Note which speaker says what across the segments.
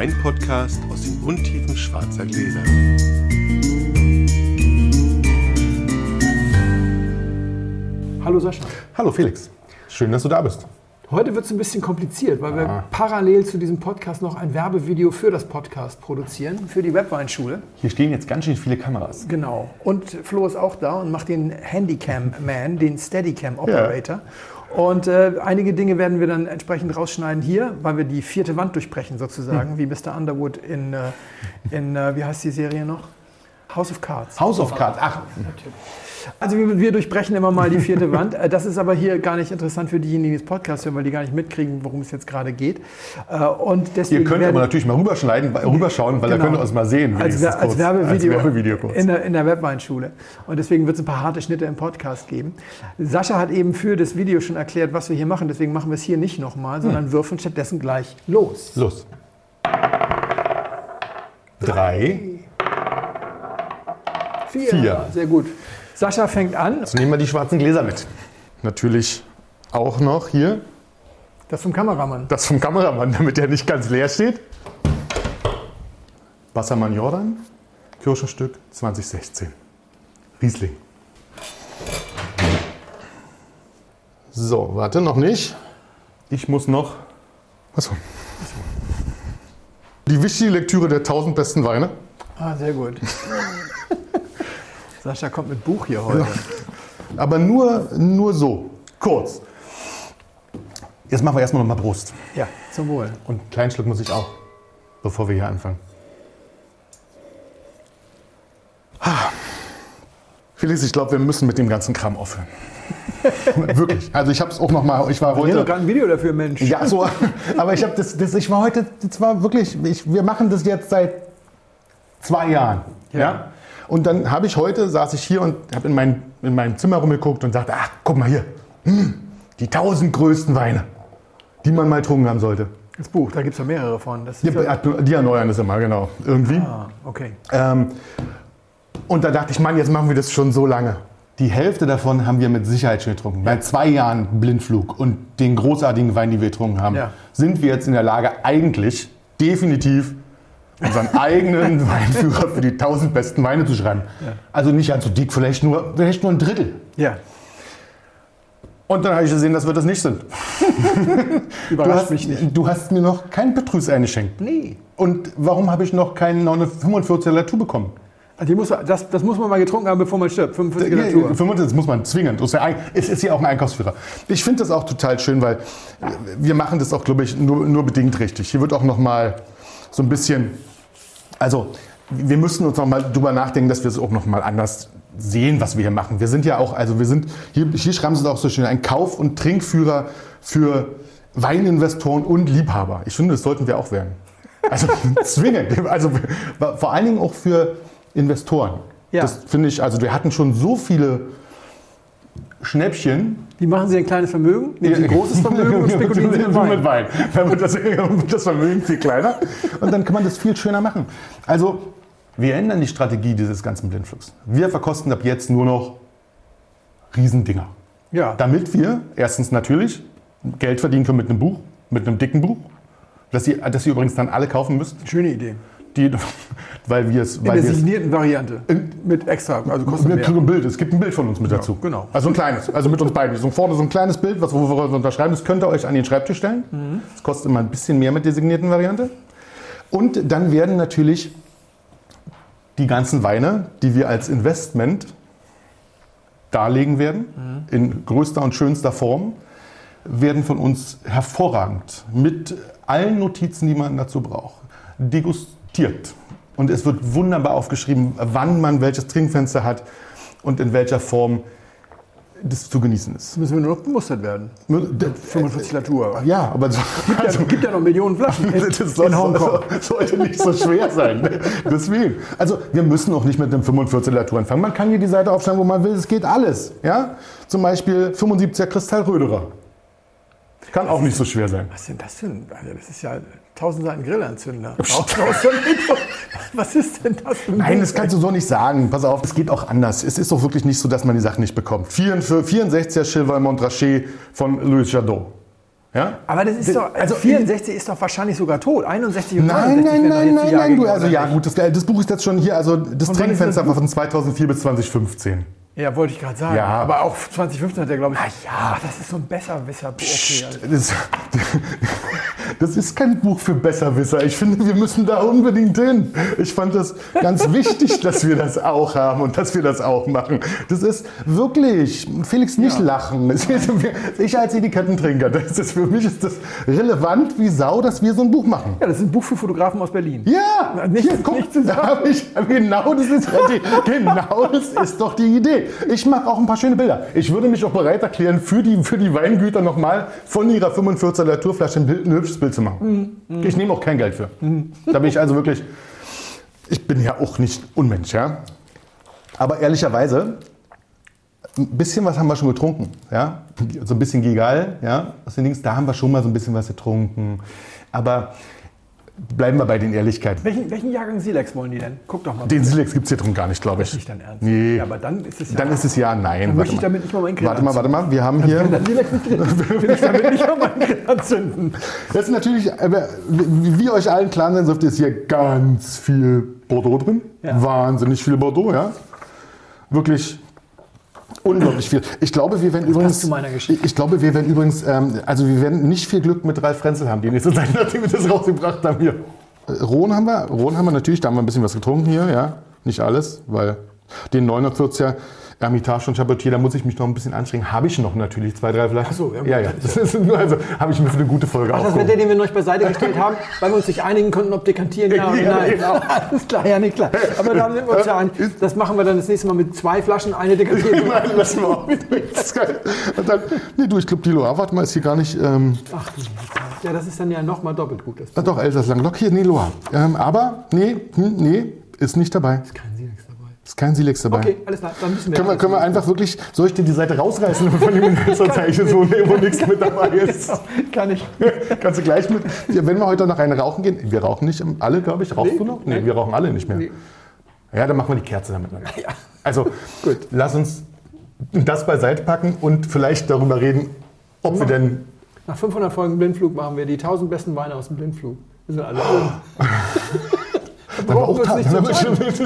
Speaker 1: Weinpodcast aus den Untiefen schwarzer Gläser.
Speaker 2: Hallo Sascha.
Speaker 3: Hallo Felix, schön, dass du da bist.
Speaker 2: Heute wird es ein bisschen kompliziert, weil wir parallel zu diesem Podcast noch ein Werbevideo für das Podcast produzieren, für die Webweinschule.
Speaker 3: Hier stehen jetzt ganz schön viele Kameras.
Speaker 2: Genau. Und Flo ist auch da und macht den Handycam-Man, den Steadicam-Operator. Und äh, einige Dinge werden wir dann entsprechend rausschneiden hier, weil wir die vierte Wand durchbrechen sozusagen, wie Mr. Underwood in, äh, in äh, wie heißt die Serie noch? House of Cards.
Speaker 3: House of Cards, ach,
Speaker 2: Also wir, wir durchbrechen immer mal die vierte Wand. Äh, Das ist aber hier gar nicht interessant für diejenigen, die das Podcast hören, weil die gar nicht mitkriegen, worum es jetzt gerade geht. Äh, Und deswegen
Speaker 3: ihr könnt aber natürlich mal rüberschneiden, rüberschauen, weil
Speaker 2: Genau.
Speaker 3: da könnt ihr uns mal sehen.
Speaker 2: als, als
Speaker 3: kurz.
Speaker 2: Werbevideo,
Speaker 3: Als Werbevideo kurz.
Speaker 2: In, der, in der Webweinschule. Und deswegen wird es ein paar harte Schnitte im Podcast geben. Sascha hat eben für das Video schon erklärt, was wir hier machen. Deswegen machen wir es hier nicht
Speaker 3: Hm.
Speaker 2: nochmal, sondern würfeln stattdessen gleich los.
Speaker 3: Los. Drei.
Speaker 2: Vier.
Speaker 3: Vier.
Speaker 2: Sehr gut. Sascha fängt an.
Speaker 3: Jetzt nehmen wir die schwarzen Gläser mit. Natürlich auch noch hier
Speaker 2: Das vom Kameramann.
Speaker 3: das vom Kameramann, damit der nicht ganz leer steht. Wassermann Jordan, Kirschenstück 2016. Riesling. So, warte, noch nicht. Ich muss noch. Achso. Die wichtige Lektüre der 1000 besten Weine.
Speaker 2: Ah, sehr gut. Sascha kommt mit Buch hier heute.
Speaker 3: Aber nur, nur so. Kurz. Jetzt machen wir erstmal noch mal Brust.
Speaker 2: Ja, zum Wohl.
Speaker 3: Und einen kleinen Schluck muss ich auch, bevor wir hier anfangen. Ah. Felix, ich glaube, wir müssen mit dem ganzen Kram aufhören. Wirklich. Also ich habe es auch noch mal. Ich war heute.
Speaker 2: gerade ein Video dafür, Mensch.
Speaker 3: Ja, so. Aber ich habe das, das. Ich war heute. Das war wirklich. Ich, wir machen das jetzt seit zwei Jahren. Ja. Und dann habe ich heute saß ich hier und habe in mein in meinem Zimmer rumgeguckt und sagte, ach, guck mal hier, Hm, die tausend größten Weine, die man mal getrunken haben sollte.
Speaker 2: Das Buch, da gibt es ja mehrere von. Das
Speaker 3: Die,
Speaker 2: ja,
Speaker 3: die erneuern das immer, genau. Irgendwie.
Speaker 2: ah, okay.
Speaker 3: Ähm, und da dachte ich, Mann, jetzt machen wir das schon so lange. Die Hälfte davon haben wir mit Sicherheit schon getrunken. Bei zwei Jahren Blindflug und den großartigen Wein, die wir getrunken haben,
Speaker 2: Ja.
Speaker 3: sind wir jetzt in der Lage, eigentlich definitiv unseren eigenen Weinführer für die 1000 besten Weine zu schreiben. Also nicht allzu dick, vielleicht nur, vielleicht nur ein Drittel.
Speaker 2: Ja,
Speaker 3: Und dann habe ich gesehen, dass wir das nicht sind. Du
Speaker 2: überrascht
Speaker 3: hast,
Speaker 2: mich nicht.
Speaker 3: du hast mir noch kein Petrus eingeschenkt.
Speaker 2: Nee.
Speaker 3: Und warum habe ich noch keinen 45er Latour bekommen?
Speaker 2: Die muss, das, das muss man mal getrunken haben, bevor man stirbt. 45 Natur.
Speaker 3: 45, das muss man zwingend. Das ist ja Es ist ja auch ein Einkaufsführer. Ich finde das auch total schön, weil wir machen das auch, glaube ich, nur, nur bedingt richtig. Hier wird auch noch mal so ein bisschen, also wir müssen uns noch mal drüber nachdenken, dass wir es auch noch mal anders sehen, was wir hier machen. Wir sind ja auch, also wir sind, hier, hier schreiben sie es auch so schön, ein Kauf- und Trinkführer für Weininvestoren und Liebhaber. Ich finde, das sollten wir auch werden. Also zwingend. Also vor allen Dingen auch für Investoren.
Speaker 2: Ja.
Speaker 3: Das finde ich, also wir hatten schon so viele Schnäppchen.
Speaker 2: Wie machen Sie ein kleines Vermögen? Nehmen Sie ein großes Vermögen und spekulieren Sie mit Wein.
Speaker 3: mit Wein. Dann wird das, das Vermögen viel kleiner und dann kann man das viel schöner machen. Also wir ändern die Strategie dieses ganzen Blindflugs. Wir verkosten ab jetzt nur noch Riesendinger.
Speaker 2: Ja,
Speaker 3: Damit wir erstens natürlich Geld verdienen können mit einem Buch, mit einem dicken Buch, das ihr, das ihr übrigens dann alle kaufen müsst,
Speaker 2: schöne Idee.
Speaker 3: Die, weil wir es,
Speaker 2: In der signierten Variante. Mit extra, also kostet
Speaker 3: wir
Speaker 2: mehr.
Speaker 3: Bild. Es gibt ein Bild von uns mit dazu.
Speaker 2: genau.
Speaker 3: Also ein kleines. Also mit uns beiden. So vorne so ein kleines Bild, was wo wir uns unterschreiben. Das könnt ihr euch an den Schreibtisch stellen.
Speaker 2: Mhm.
Speaker 3: Das kostet immer ein bisschen mehr mit der signierten Variante. Und dann werden natürlich die ganzen Weine, die wir als Investment darlegen werden,
Speaker 2: Mhm.
Speaker 3: in größter und schönster Form, werden von uns hervorragend mit allen Notizen, die man dazu braucht, degustiert. Und es wird wunderbar aufgeschrieben, wann man welches Trinkfenster hat und in welcher Form das zu genießen ist.
Speaker 2: Müssen wir nur noch bemustert werden. 45 Latour.
Speaker 3: Ja, aber so,
Speaker 2: Also, gibt ja noch Millionen Flaschen in,
Speaker 3: das soll,
Speaker 2: in Hongkong.
Speaker 3: sollte nicht so schwer sein. Deswegen. Also wir müssen auch nicht mit einem 45 Latour anfangen. Man kann hier die Seite aufschlagen, wo man will. Es geht alles. Ja? Zum Beispiel 75er Kristall Röderer. Kann auch nicht so schwer sein.
Speaker 2: Was denn das für ein, also das ist ja 1000 Seiten Grillanzünder. Was ist denn das für ein
Speaker 3: Nein,
Speaker 2: Ding?
Speaker 3: das kannst du so nicht sagen. Pass auf, es geht auch anders. Es ist doch wirklich nicht so, dass man die Sachen nicht bekommt. 64er Chilval Montrachet von Louis Jadot. Ja?
Speaker 2: Aber das ist doch, also 64 ist doch wahrscheinlich sogar tot. 61 und
Speaker 3: Nein,
Speaker 2: 69
Speaker 3: nein, nein, nein, nein, du, also ja gut, das, das Buch ist jetzt schon hier, also das Trinkfenster war von 2004 bis 2015.
Speaker 2: Ja, wollte ich gerade sagen.
Speaker 3: Ja.
Speaker 2: Aber auch 2015 hat er, glaube ich. ja, das ist so ein Besserwisser. Okay, also.
Speaker 3: Das, das ist kein Buch für Besserwisser. Ich finde, wir müssen da unbedingt hin. Ich fand das ganz wichtig, dass wir das auch haben und dass wir das auch machen. Das ist wirklich, Felix, nicht lachen. Es ist- Ich als Etikettentrinker, das ist, für mich ist das relevant wie Sau, dass wir so ein Buch machen.
Speaker 2: Ja, das ist ein Buch für Fotografen aus Berlin.
Speaker 3: Ja,
Speaker 2: Nicht-
Speaker 3: hier, guck,
Speaker 2: nicht zu
Speaker 3: da
Speaker 2: sagen.
Speaker 3: hab ich, genau, das ist ja genau das ist doch die Idee. Ich mache auch ein paar schöne Bilder. Ich würde mich auch bereit erklären, für die, für die Weingüter nochmal von ihrer 45er Naturflasche ein, Bild, ein hübsches Bild zu machen. Ich nehme auch kein Geld für. Da bin ich also wirklich, ich bin ja auch nicht Unmensch, ja. Aber ehrlicherweise, ein bisschen was haben wir schon getrunken, ja. So ein bisschen Gigal, ja. Aus den Dings, da haben wir schon mal so ein bisschen was getrunken. Aber bleiben wir bei den Ehrlichkeiten.
Speaker 2: Welchen, welchen Jahrgang Silex wollen die denn? Guck doch mal.
Speaker 3: Den Silex gibt es hier drin gar nicht, glaube ich.
Speaker 2: nicht dein Ernst.
Speaker 3: Nee.
Speaker 2: Ja, aber dann ist es ja.
Speaker 3: Dann ist es ja nein.
Speaker 2: Dann möchte ich
Speaker 3: warte,
Speaker 2: damit nicht mal meinen
Speaker 3: warte mal, warte mal. Wir haben hier.
Speaker 2: Dann Silex nicht drin. Will ich damit nicht mal meinen Grill anzünden.
Speaker 3: Das ist natürlich, wie wie euch allen klar sein sollte, ist hier ganz viel Bordeaux drin.
Speaker 2: Ja.
Speaker 3: Wahnsinnig viel Bordeaux, ja. Wirklich unglaublich viel. Ich glaube, wir werden übrigens.
Speaker 2: zu meiner Geschichte.
Speaker 3: Ich glaube, wir werden übrigens, ähm, also wir werden nicht viel Glück mit Ralf Frenzel haben, die nächste Zeit, nachdem wir das rausgebracht haben hier. Äh, Rhone haben wir, Rhone haben wir natürlich, da haben wir ein bisschen was getrunken hier, ja. Nicht alles, weil den 940er Hermitage und Chabotier, da muss ich mich noch ein bisschen anstrengen. Habe ich noch natürlich zwei, drei Flaschen.
Speaker 2: Ach so, ja,
Speaker 3: ja, ja. Das ist nur, also habe ich mir für eine gute Folge
Speaker 2: Das wäre der, den wir noch beiseite gestellt haben, weil wir uns nicht einigen konnten, ob dekantieren ja oder nein. Alles klar, ja, nicht klar. Aber da sind wir uns ja einig. Das machen wir dann das nächste Mal mit zwei Flaschen, eine dekantieren.
Speaker 3: Nein, lassen wir auch. Das ist geil. Und dann, nee, du, ich glaube, die Loire, warte mal, ist hier gar nicht. Ähm,
Speaker 2: Ach, ja, das ist dann ja nochmal doppelt gut. Das
Speaker 3: ah, doch, Elsass Langlock, hier, nee, Loire. Ähm, aber, nee, hm, nee, ist nicht dabei.
Speaker 2: Silex dabei.
Speaker 3: Ist kein Silex dabei.
Speaker 2: Okay, alles klar, dann müssen wir.
Speaker 3: Können wir, können wir einfach wirklich, soll ich dir die Seite rausreißen von dem Inhaltszeichen, so, nee, wo nichts mit dabei ist?
Speaker 2: Kann ich.
Speaker 3: Kannst du gleich mit, wenn wir heute noch eine rauchen gehen, wir rauchen nicht alle, glaube ich, rauchst
Speaker 2: Nee,
Speaker 3: du noch? Nee,
Speaker 2: nee.
Speaker 3: wir rauchen alle nicht mehr.
Speaker 2: Nee.
Speaker 3: Ja, dann machen wir die Kerze damit.
Speaker 2: Ja.
Speaker 3: Also, gut, lass uns das beiseite packen und vielleicht darüber reden, ob wir denn
Speaker 2: Nach 500 Folgen Blindflug machen wir die 1000 besten Weine aus dem Blindflug. Wir sind alle oben.
Speaker 3: Wir
Speaker 2: uns
Speaker 3: auch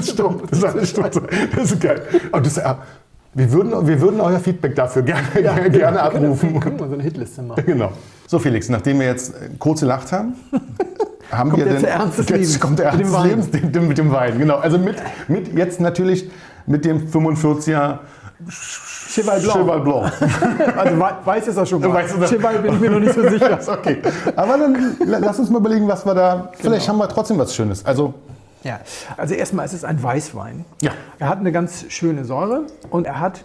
Speaker 2: zu
Speaker 3: Das ist. Das geil. Und das, äh, wir, würden, wir würden euer Feedback dafür gerne, gerne
Speaker 2: Wir können,
Speaker 3: abrufen.
Speaker 2: können wir so eine Hitliste machen.
Speaker 3: Genau. So, Felix, nachdem wir jetzt äh, kurz gelacht haben, haben
Speaker 2: Kommt
Speaker 3: wir
Speaker 2: jetzt der Ernst des
Speaker 3: jetzt
Speaker 2: Lebens.
Speaker 3: kommt der
Speaker 2: Mit
Speaker 3: Ernst
Speaker 2: dem
Speaker 3: des
Speaker 2: Wein.
Speaker 3: Lebens dem, dem, mit dem Wein. Genau. Also mit, mit jetzt natürlich mit dem 45er
Speaker 2: Cheval Blanc.
Speaker 3: Cheval Blanc.
Speaker 2: Also wei- weiß ist er schon mal.
Speaker 3: Weiß ist er.
Speaker 2: Cheval bin ich mir noch nicht so sicher.
Speaker 3: Okay. Aber dann la- lass uns mal überlegen, was wir da. Vielleicht haben wir trotzdem was Schönes. Also,
Speaker 2: Ja, also erstmal ist es ein Weißwein.
Speaker 3: Ja.
Speaker 2: Er hat eine ganz schöne Säure und er hat,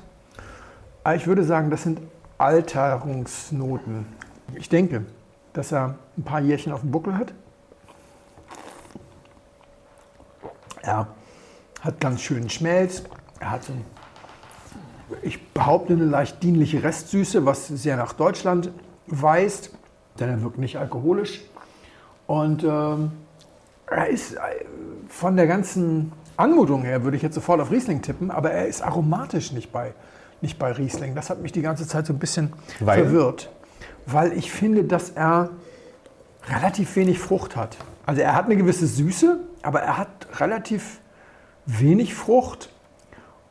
Speaker 2: äh, ich würde sagen, das sind Alterungsnoten. Ich denke, dass er ein paar Jährchen auf dem Buckel hat. Er hat ganz schönen Schmelz. Er hat so ich behaupte, eine leicht dienliche Restsüße, was sehr nach Deutschland weist, denn er wirkt nicht alkoholisch. Und ähm, er ist von der ganzen Anmutung her, würde ich jetzt sofort auf Riesling tippen, aber er ist aromatisch nicht bei, nicht bei Riesling. Das hat mich die ganze Zeit so ein bisschen
Speaker 3: Weil?
Speaker 2: verwirrt. Weil ich finde, dass er relativ wenig Frucht hat. Also er hat eine gewisse Süße, aber er hat relativ wenig Frucht.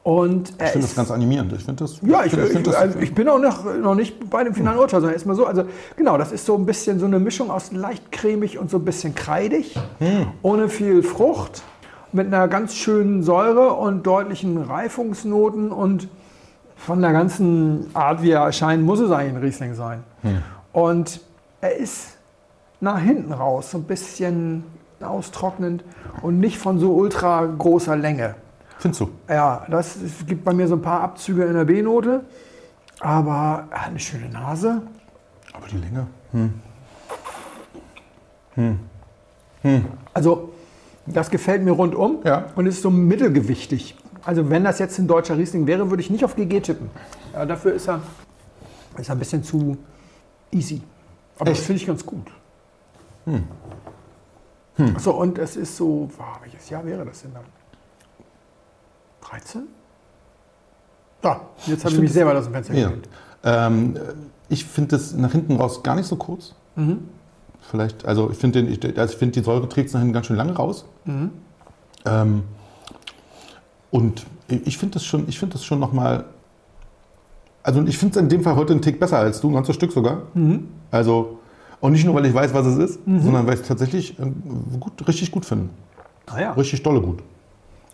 Speaker 2: Und
Speaker 3: ich finde das ganz animierend. Ich finde das.
Speaker 2: ja, ich,
Speaker 3: finde-
Speaker 2: ich,
Speaker 3: finde das-
Speaker 2: also ich bin auch noch, noch nicht bei dem finalen Urteil, sondern erstmal so. Also genau, das ist so ein bisschen so eine Mischung aus leicht cremig und so ein bisschen kreidig, ohne viel Frucht, mit einer ganz schönen Säure und deutlichen Reifungsnoten und von der ganzen Art, wie er erscheint, muss es eigentlich ein Riesling sein. Und er ist nach hinten raus so ein bisschen austrocknend und nicht von so ultra großer Länge.
Speaker 3: Findest du?
Speaker 2: Ja, das gibt bei mir so ein paar Abzüge in der B-Note, aber er hat eine schöne Nase.
Speaker 3: Aber die Länge.
Speaker 2: Also, das gefällt mir rundum
Speaker 3: Ja.
Speaker 2: und ist so mittelgewichtig. Also, wenn das jetzt ein deutscher Riesling wäre, würde ich nicht auf GG tippen. Ja, dafür ist er, ist er ein bisschen zu easy. Aber das
Speaker 3: Echt?
Speaker 2: finde ich ganz gut. So, und es ist so, wow, welches Jahr wäre das denn dann? 13? Da, jetzt habe ich mich selber aus dem Fenster
Speaker 3: Ja. Ähm, ich finde das nach hinten raus gar nicht so kurz. Vielleicht, also ich finde, also ich find, die Säure trägt es nach hinten ganz schön lange raus. Ähm, und ich finde das schon, ich finde das schon nochmal. Also ich finde es in dem Fall heute einen Tick besser als du, ein ganzes Stück sogar. Also, und nicht nur, weil ich weiß, was es ist, sondern weil ich es tatsächlich äh, gut, richtig gut finde.
Speaker 2: Naja,
Speaker 3: Richtig dolle gut.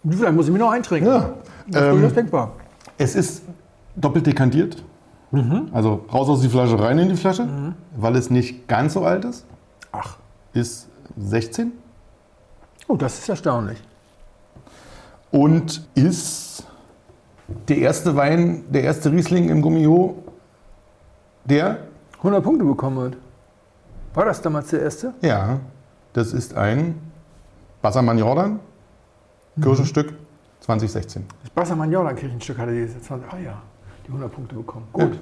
Speaker 2: Vielleicht muss ich mir noch eintrinken.
Speaker 3: Ja.
Speaker 2: Das ist
Speaker 3: Ähm,
Speaker 2: durchaus denkbar.
Speaker 3: Es ist doppelt dekantiert. Also raus aus die Flasche, rein in die Flasche, weil es nicht ganz so alt ist.
Speaker 2: Ach,
Speaker 3: Ist 16
Speaker 2: oh, das ist erstaunlich.
Speaker 3: und ist der erste Wein, der erste Riesling im Gummio, der,
Speaker 2: 100 Punkte bekommen hat. War das damals der erste?
Speaker 3: ja, das ist ein Bassermann Jordan, Kirchenstück 2016.
Speaker 2: Das Bassermann Jordan Kirchenstück hatte diese 20. Ah ja, die 100 Punkte bekommen. Gut.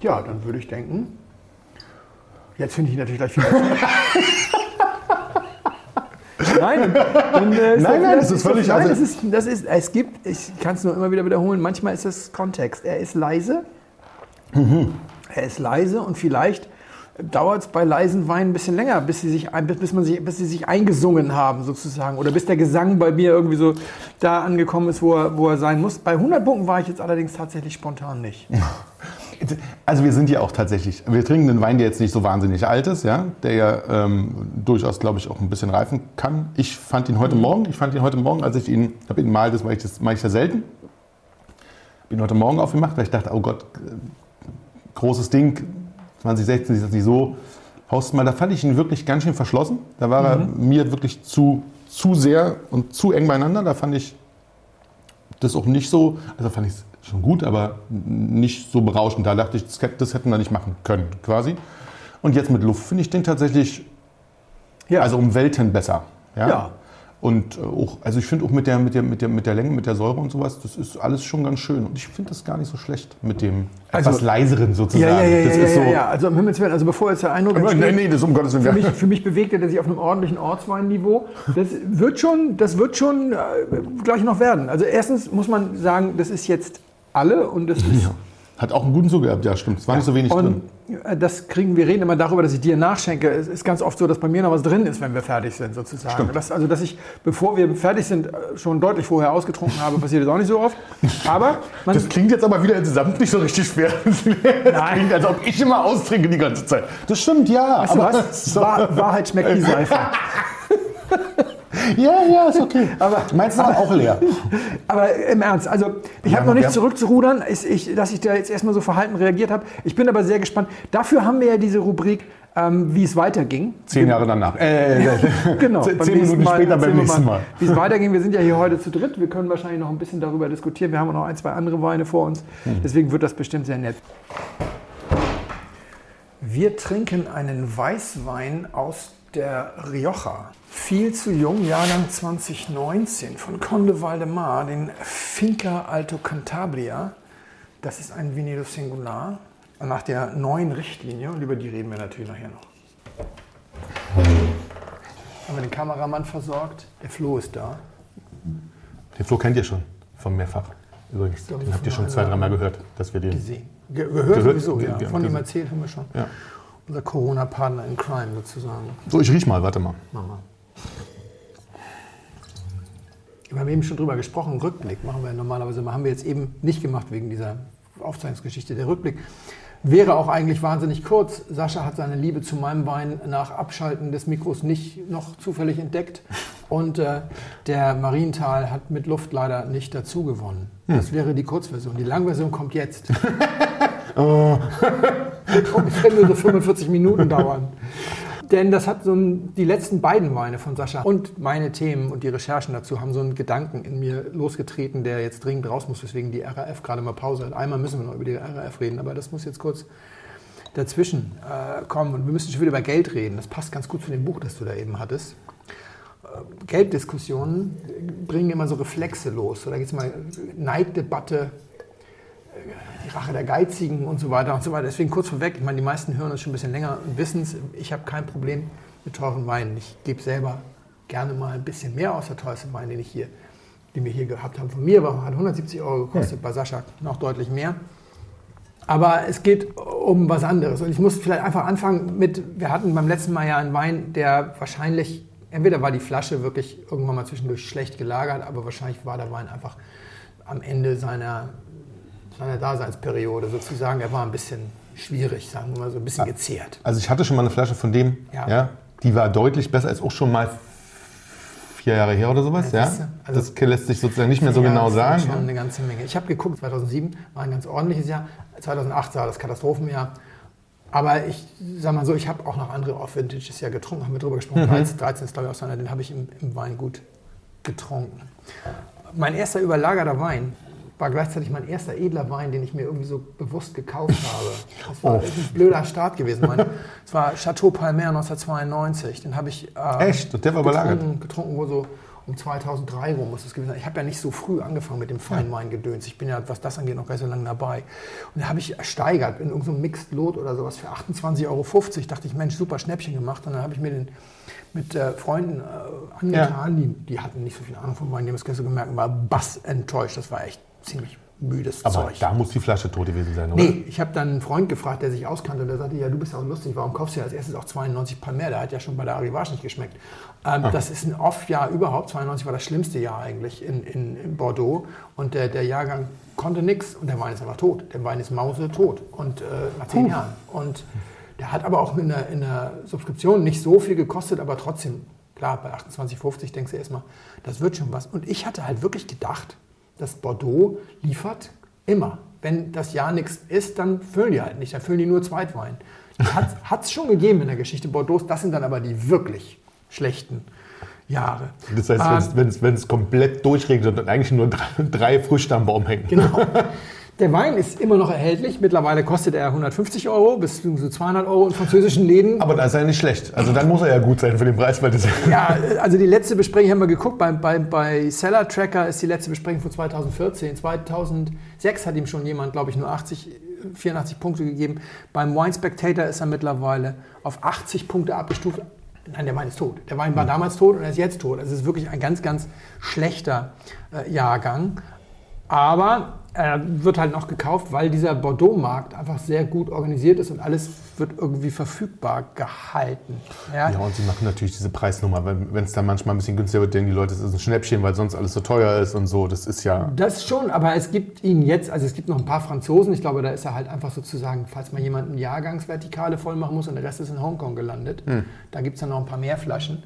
Speaker 2: Ja, dann würde ich denken. Jetzt finde ich natürlich gleich viel. nein, dann, äh, ist
Speaker 3: Nein, nein, das ist
Speaker 2: doch-
Speaker 3: völlig-
Speaker 2: Nein,
Speaker 3: also-
Speaker 2: das ist, das ist, es gibt, ich kann es nur immer wieder wiederholen, manchmal ist das Kontext. Er ist leise.
Speaker 3: Mhm.
Speaker 2: Er ist leise und vielleicht dauert es bei leisen Weinen ein bisschen länger, bis sie, sich, bis, man sich, bis sie sich eingesungen haben sozusagen. Oder bis der Gesang bei mir irgendwie so da angekommen ist, wo er, wo er sein muss. Bei 100 Punkten war ich jetzt allerdings tatsächlich spontan nicht.
Speaker 3: Also wir sind ja auch tatsächlich, wir trinken einen Wein, der jetzt nicht so wahnsinnig alt ist, ja, der ja ähm, durchaus, glaube ich, auch ein bisschen reifen kann. Ich fand ihn heute Morgen, ich fand ihn heute Morgen, als ich ihn, habe ihn mal, das mache ich, das mache ich ja selten, bin ihn heute Morgen aufgemacht, weil ich dachte, oh Gott, äh, großes Ding, 2016 ist das nicht so, haust mal, da fand ich ihn wirklich ganz schön verschlossen. Da war er mir wirklich zu, zu sehr und zu eng beieinander. Da fand ich das auch nicht so, also fand ich es schon gut, aber nicht so berauschend. Da dachte ich, das, das hätten wir nicht machen können, quasi. Und jetzt mit Luft finde ich den tatsächlich,
Speaker 2: Ja.
Speaker 3: also um Welten besser. Ja.
Speaker 2: Ja.
Speaker 3: Und äh, auch, also ich finde auch mit der, mit, der, mit, der, mit der Länge, mit der Säure und sowas, das ist alles schon ganz schön. Und ich finde das gar nicht so schlecht mit dem
Speaker 2: Also-
Speaker 3: etwas leiseren sozusagen.
Speaker 2: Ja, ja, ja,
Speaker 3: das
Speaker 2: ja,
Speaker 3: ist
Speaker 2: ja,
Speaker 3: so,
Speaker 2: ja. Also um Himmels Willen, also bevor jetzt der Eindruck entsteht,
Speaker 3: nee, nee, das um Gottes Willen.
Speaker 2: für mich, für mich bewegt er sich auf einem ordentlichen Ortsweinniveau. Das wird schon, das wird schon äh, gleich noch werden. Also erstens muss man sagen, das ist jetzt alle und das ist
Speaker 3: Hat auch einen guten Zug gehabt, ja, stimmt. Es war nicht so wenig drin.
Speaker 2: Und äh, das kriegen wir reden immer darüber, dass ich dir nachschenke. Es ist ganz oft so, dass bei mir noch was drin ist, wenn wir fertig sind, sozusagen.
Speaker 3: Stimmt.
Speaker 2: Das, also, dass ich, bevor wir fertig sind, äh, schon deutlich vorher ausgetrunken habe, passiert das auch nicht so oft. Aber
Speaker 3: Das klingt jetzt aber wieder insgesamt nicht so richtig schwer. Das klingt, als ob ich immer austrinke die ganze Zeit. Das stimmt, ja.
Speaker 2: weißt
Speaker 3: aber
Speaker 2: was? Wahr, Wahrheit schmeckt wie Seife.
Speaker 3: Ja, ja, ist okay.
Speaker 2: Aber-
Speaker 3: Meins ist aber auch leer.
Speaker 2: Aber im Ernst, also ich
Speaker 3: Ja,
Speaker 2: habe noch
Speaker 3: ja.
Speaker 2: nicht zurückzurudern, ich, dass ich da jetzt erstmal so verhalten reagiert habe. Ich bin aber sehr gespannt. Dafür haben wir ja diese Rubrik, ähm, wie es weiterging.
Speaker 3: Zehn Jahre danach. Äh,
Speaker 2: Genau.
Speaker 3: Zehn Minuten
Speaker 2: Mal
Speaker 3: später beim nächsten Mal.
Speaker 2: Wie es weiterging. Wir sind ja hier heute zu dritt. Wir können wahrscheinlich noch ein bisschen darüber diskutieren. Wir haben auch noch ein, zwei andere Weine vor uns.
Speaker 3: Hm.
Speaker 2: Deswegen wird das bestimmt sehr nett. Wir trinken einen Weißwein aus der Rioja. Viel zu jung, Jahrgang 2019 von Conde Valdemar, den Finca Alto Cantabria. Das ist ein Vinedo Singular nach der neuen Richtlinie und über die reden wir natürlich nachher noch. Haben wir den Kameramann versorgt? Der Flo ist da.
Speaker 3: Den Flo kennt ihr schon vom Mehrfach. Übrigens, den habt ihr
Speaker 2: von
Speaker 3: schon zwei, dreimal gehört, dass wir den.
Speaker 2: Gesehen. Ge gehört
Speaker 3: Gehört-
Speaker 2: sowieso, ja. Von ihm erzählt haben wir schon.
Speaker 3: Ja.
Speaker 2: Unser Corona-Partner in Crime sozusagen.
Speaker 3: So, ich riech mal, warte mal.
Speaker 2: Mach mal. Wir haben eben schon drüber gesprochen, Rückblick machen wir normalerweise, haben wir jetzt eben nicht gemacht wegen dieser Aufzeichnungsgeschichte. Der Rückblick wäre auch eigentlich wahnsinnig kurz. Sascha hat seine Liebe zu meinem Wein nach Abschalten des Mikros nicht noch zufällig entdeckt. Und äh, der Marienthal hat mit Luft leider nicht dazu gewonnen. Das wäre die Kurzversion. Die Langversion kommt jetzt. Ungefähr nur so 45 Minuten dauern. Denn das hat so ein, die letzten beiden Weine von Sascha und meine Themen und die Recherchen dazu haben so einen Gedanken in mir losgetreten, der jetzt dringend raus muss, weswegen die RAF gerade mal Pause hat. Einmal müssen wir noch über die RAF reden, aber das muss jetzt kurz dazwischen äh, kommen. Und wir müssen schon wieder über Geld reden. Das passt ganz gut zu dem Buch, das du da eben hattest. Äh, Gelddiskussionen bringen immer so Reflexe los. So, da geht es mal Neiddebatte, die Rache der Geizigen und so weiter und so weiter. Deswegen kurz vorweg, ich meine, die meisten hören das schon ein bisschen länger und wissen es, ich habe kein Problem mit teuren Weinen. Ich gebe selber gerne mal ein bisschen mehr aus der teuerste Wein, den ich hier, den wir hier gehabt haben. Von mir aber hat 170 Euro gekostet, bei Sascha noch deutlich mehr. Aber es geht um was anderes. Und ich muss vielleicht einfach anfangen mit, wir hatten beim letzten Mal ja einen Wein, der wahrscheinlich, entweder war die Flasche wirklich irgendwann mal zwischendurch schlecht gelagert, aber wahrscheinlich war der Wein einfach am Ende seiner, seiner Daseinsperiode sozusagen. Er war ein bisschen schwierig, sagen wir mal so, ein bisschen gezehrt.
Speaker 3: Also ich hatte schon mal eine Flasche von dem, ja. ja die war deutlich besser, ist auch schon mal vier Jahre her oder sowas, ja? Also das lässt sich sozusagen nicht mehr so genau sagen.
Speaker 2: Schon eine ganze Menge. Ich habe geguckt, 2007 war ein ganz ordentliches Jahr, 2008 war das Katastrophenjahr. Aber ich sag mal so, ich habe auch noch andere Off-Vintages ja getrunken, haben wir drüber gesprochen. Mhm. 13, 13 ist glaube ich auch so einer, den habe ich im, im Weingut getrunken. Mein erster überlagerter Wein war gleichzeitig mein erster edler Wein, den ich mir irgendwie so bewusst gekauft habe. Das war oh. ein blöder Start gewesen. Es war Chateau Palmer 1992. Den habe ich
Speaker 3: äh, Echt? Der war
Speaker 2: getrunken, getrunken, wo so um 2003 rum muss es gewesen sein. Ich habe ja nicht so früh angefangen mit dem Feinweingedöns. Ich bin ja, was das angeht, noch gar nicht so lange dabei. Und da habe ich ersteigert in irgendeinem Mixed Lot oder sowas für 28,50 Euro. Dachte ich, Mensch, super Schnäppchen gemacht. Und dann habe ich mir den mit äh, Freunden äh, angetan. Ja. Die, die hatten nicht so viel Ahnung von Wein. Die haben es gestern gemerkt, war bass enttäuscht. Das war echt ziemlich müdes
Speaker 3: Aber
Speaker 2: Zeug.
Speaker 3: da muss die Flasche tot gewesen sein, oder?
Speaker 2: Nee, ich habe dann einen Freund gefragt, der sich auskannte und der sagte, ja, du bist auch lustig, warum kaufst du ja als erstes auch 92 Palmer? Der hat ja schon bei der Arrivage nicht geschmeckt. Ähm, ah. das ist ein Off-Jahr überhaupt. 92 war das schlimmste Jahr eigentlich in, in, in Bordeaux und der, der Jahrgang konnte nichts und der Wein ist einfach tot. Der Wein ist mausetot und äh, nach zehn Puh. Jahren. Und der hat aber auch in der, in der Subskription nicht so viel gekostet, aber trotzdem, klar, bei 28,50 denkst du erstmal, das wird schon was. Und ich hatte halt wirklich gedacht, dass Bordeaux liefert immer. Wenn das Jahr nichts ist, dann füllen die halt nicht, dann füllen die nur Zweitwein. Hat es schon gegeben in der Geschichte Bordeaux, das sind dann aber die wirklich schlechten Jahre.
Speaker 3: Das heißt, wenn es ähm, komplett durchregnet und eigentlich nur drei, drei Früchte am Baum hängen.
Speaker 2: Genau. Der Wein ist immer noch erhältlich. Mittlerweile kostet er 150 Euro bis zu 200 Euro in französischen Läden.
Speaker 3: Aber da ist er nicht schlecht. Also dann muss er ja gut sein für den Preis. Weil das
Speaker 2: ja, also die letzte Besprechung haben wir geguckt. Bei, bei, bei Seller Tracker ist die letzte Besprechung von 2014. 2006 hat ihm schon jemand, glaube ich, nur 80, 84 Punkte gegeben. Beim Wine Spectator ist er mittlerweile auf 80 Punkte abgestuft. Nein, der Wein ist tot. Der Wein war damals tot und er ist jetzt tot. Also es ist wirklich ein ganz, ganz schlechter äh, Jahrgang. Aber er wird halt noch gekauft, weil dieser Bordeaux-Markt einfach sehr gut organisiert ist und alles wird irgendwie verfügbar gehalten.
Speaker 3: Ja, ja und sie machen natürlich diese Preisnummer. Wenn es dann manchmal ein bisschen günstiger wird, denken die Leute, es ist ein Schnäppchen, weil sonst alles so teuer ist und so. Das ist ja.
Speaker 2: Das schon, aber es gibt ihn jetzt, also es gibt noch ein paar Franzosen. Ich glaube, da ist er halt einfach sozusagen, falls mal jemand eine Jahrgangsvertikale voll machen muss und der Rest ist in Hongkong gelandet. Hm. Da gibt es dann noch ein paar mehr Flaschen.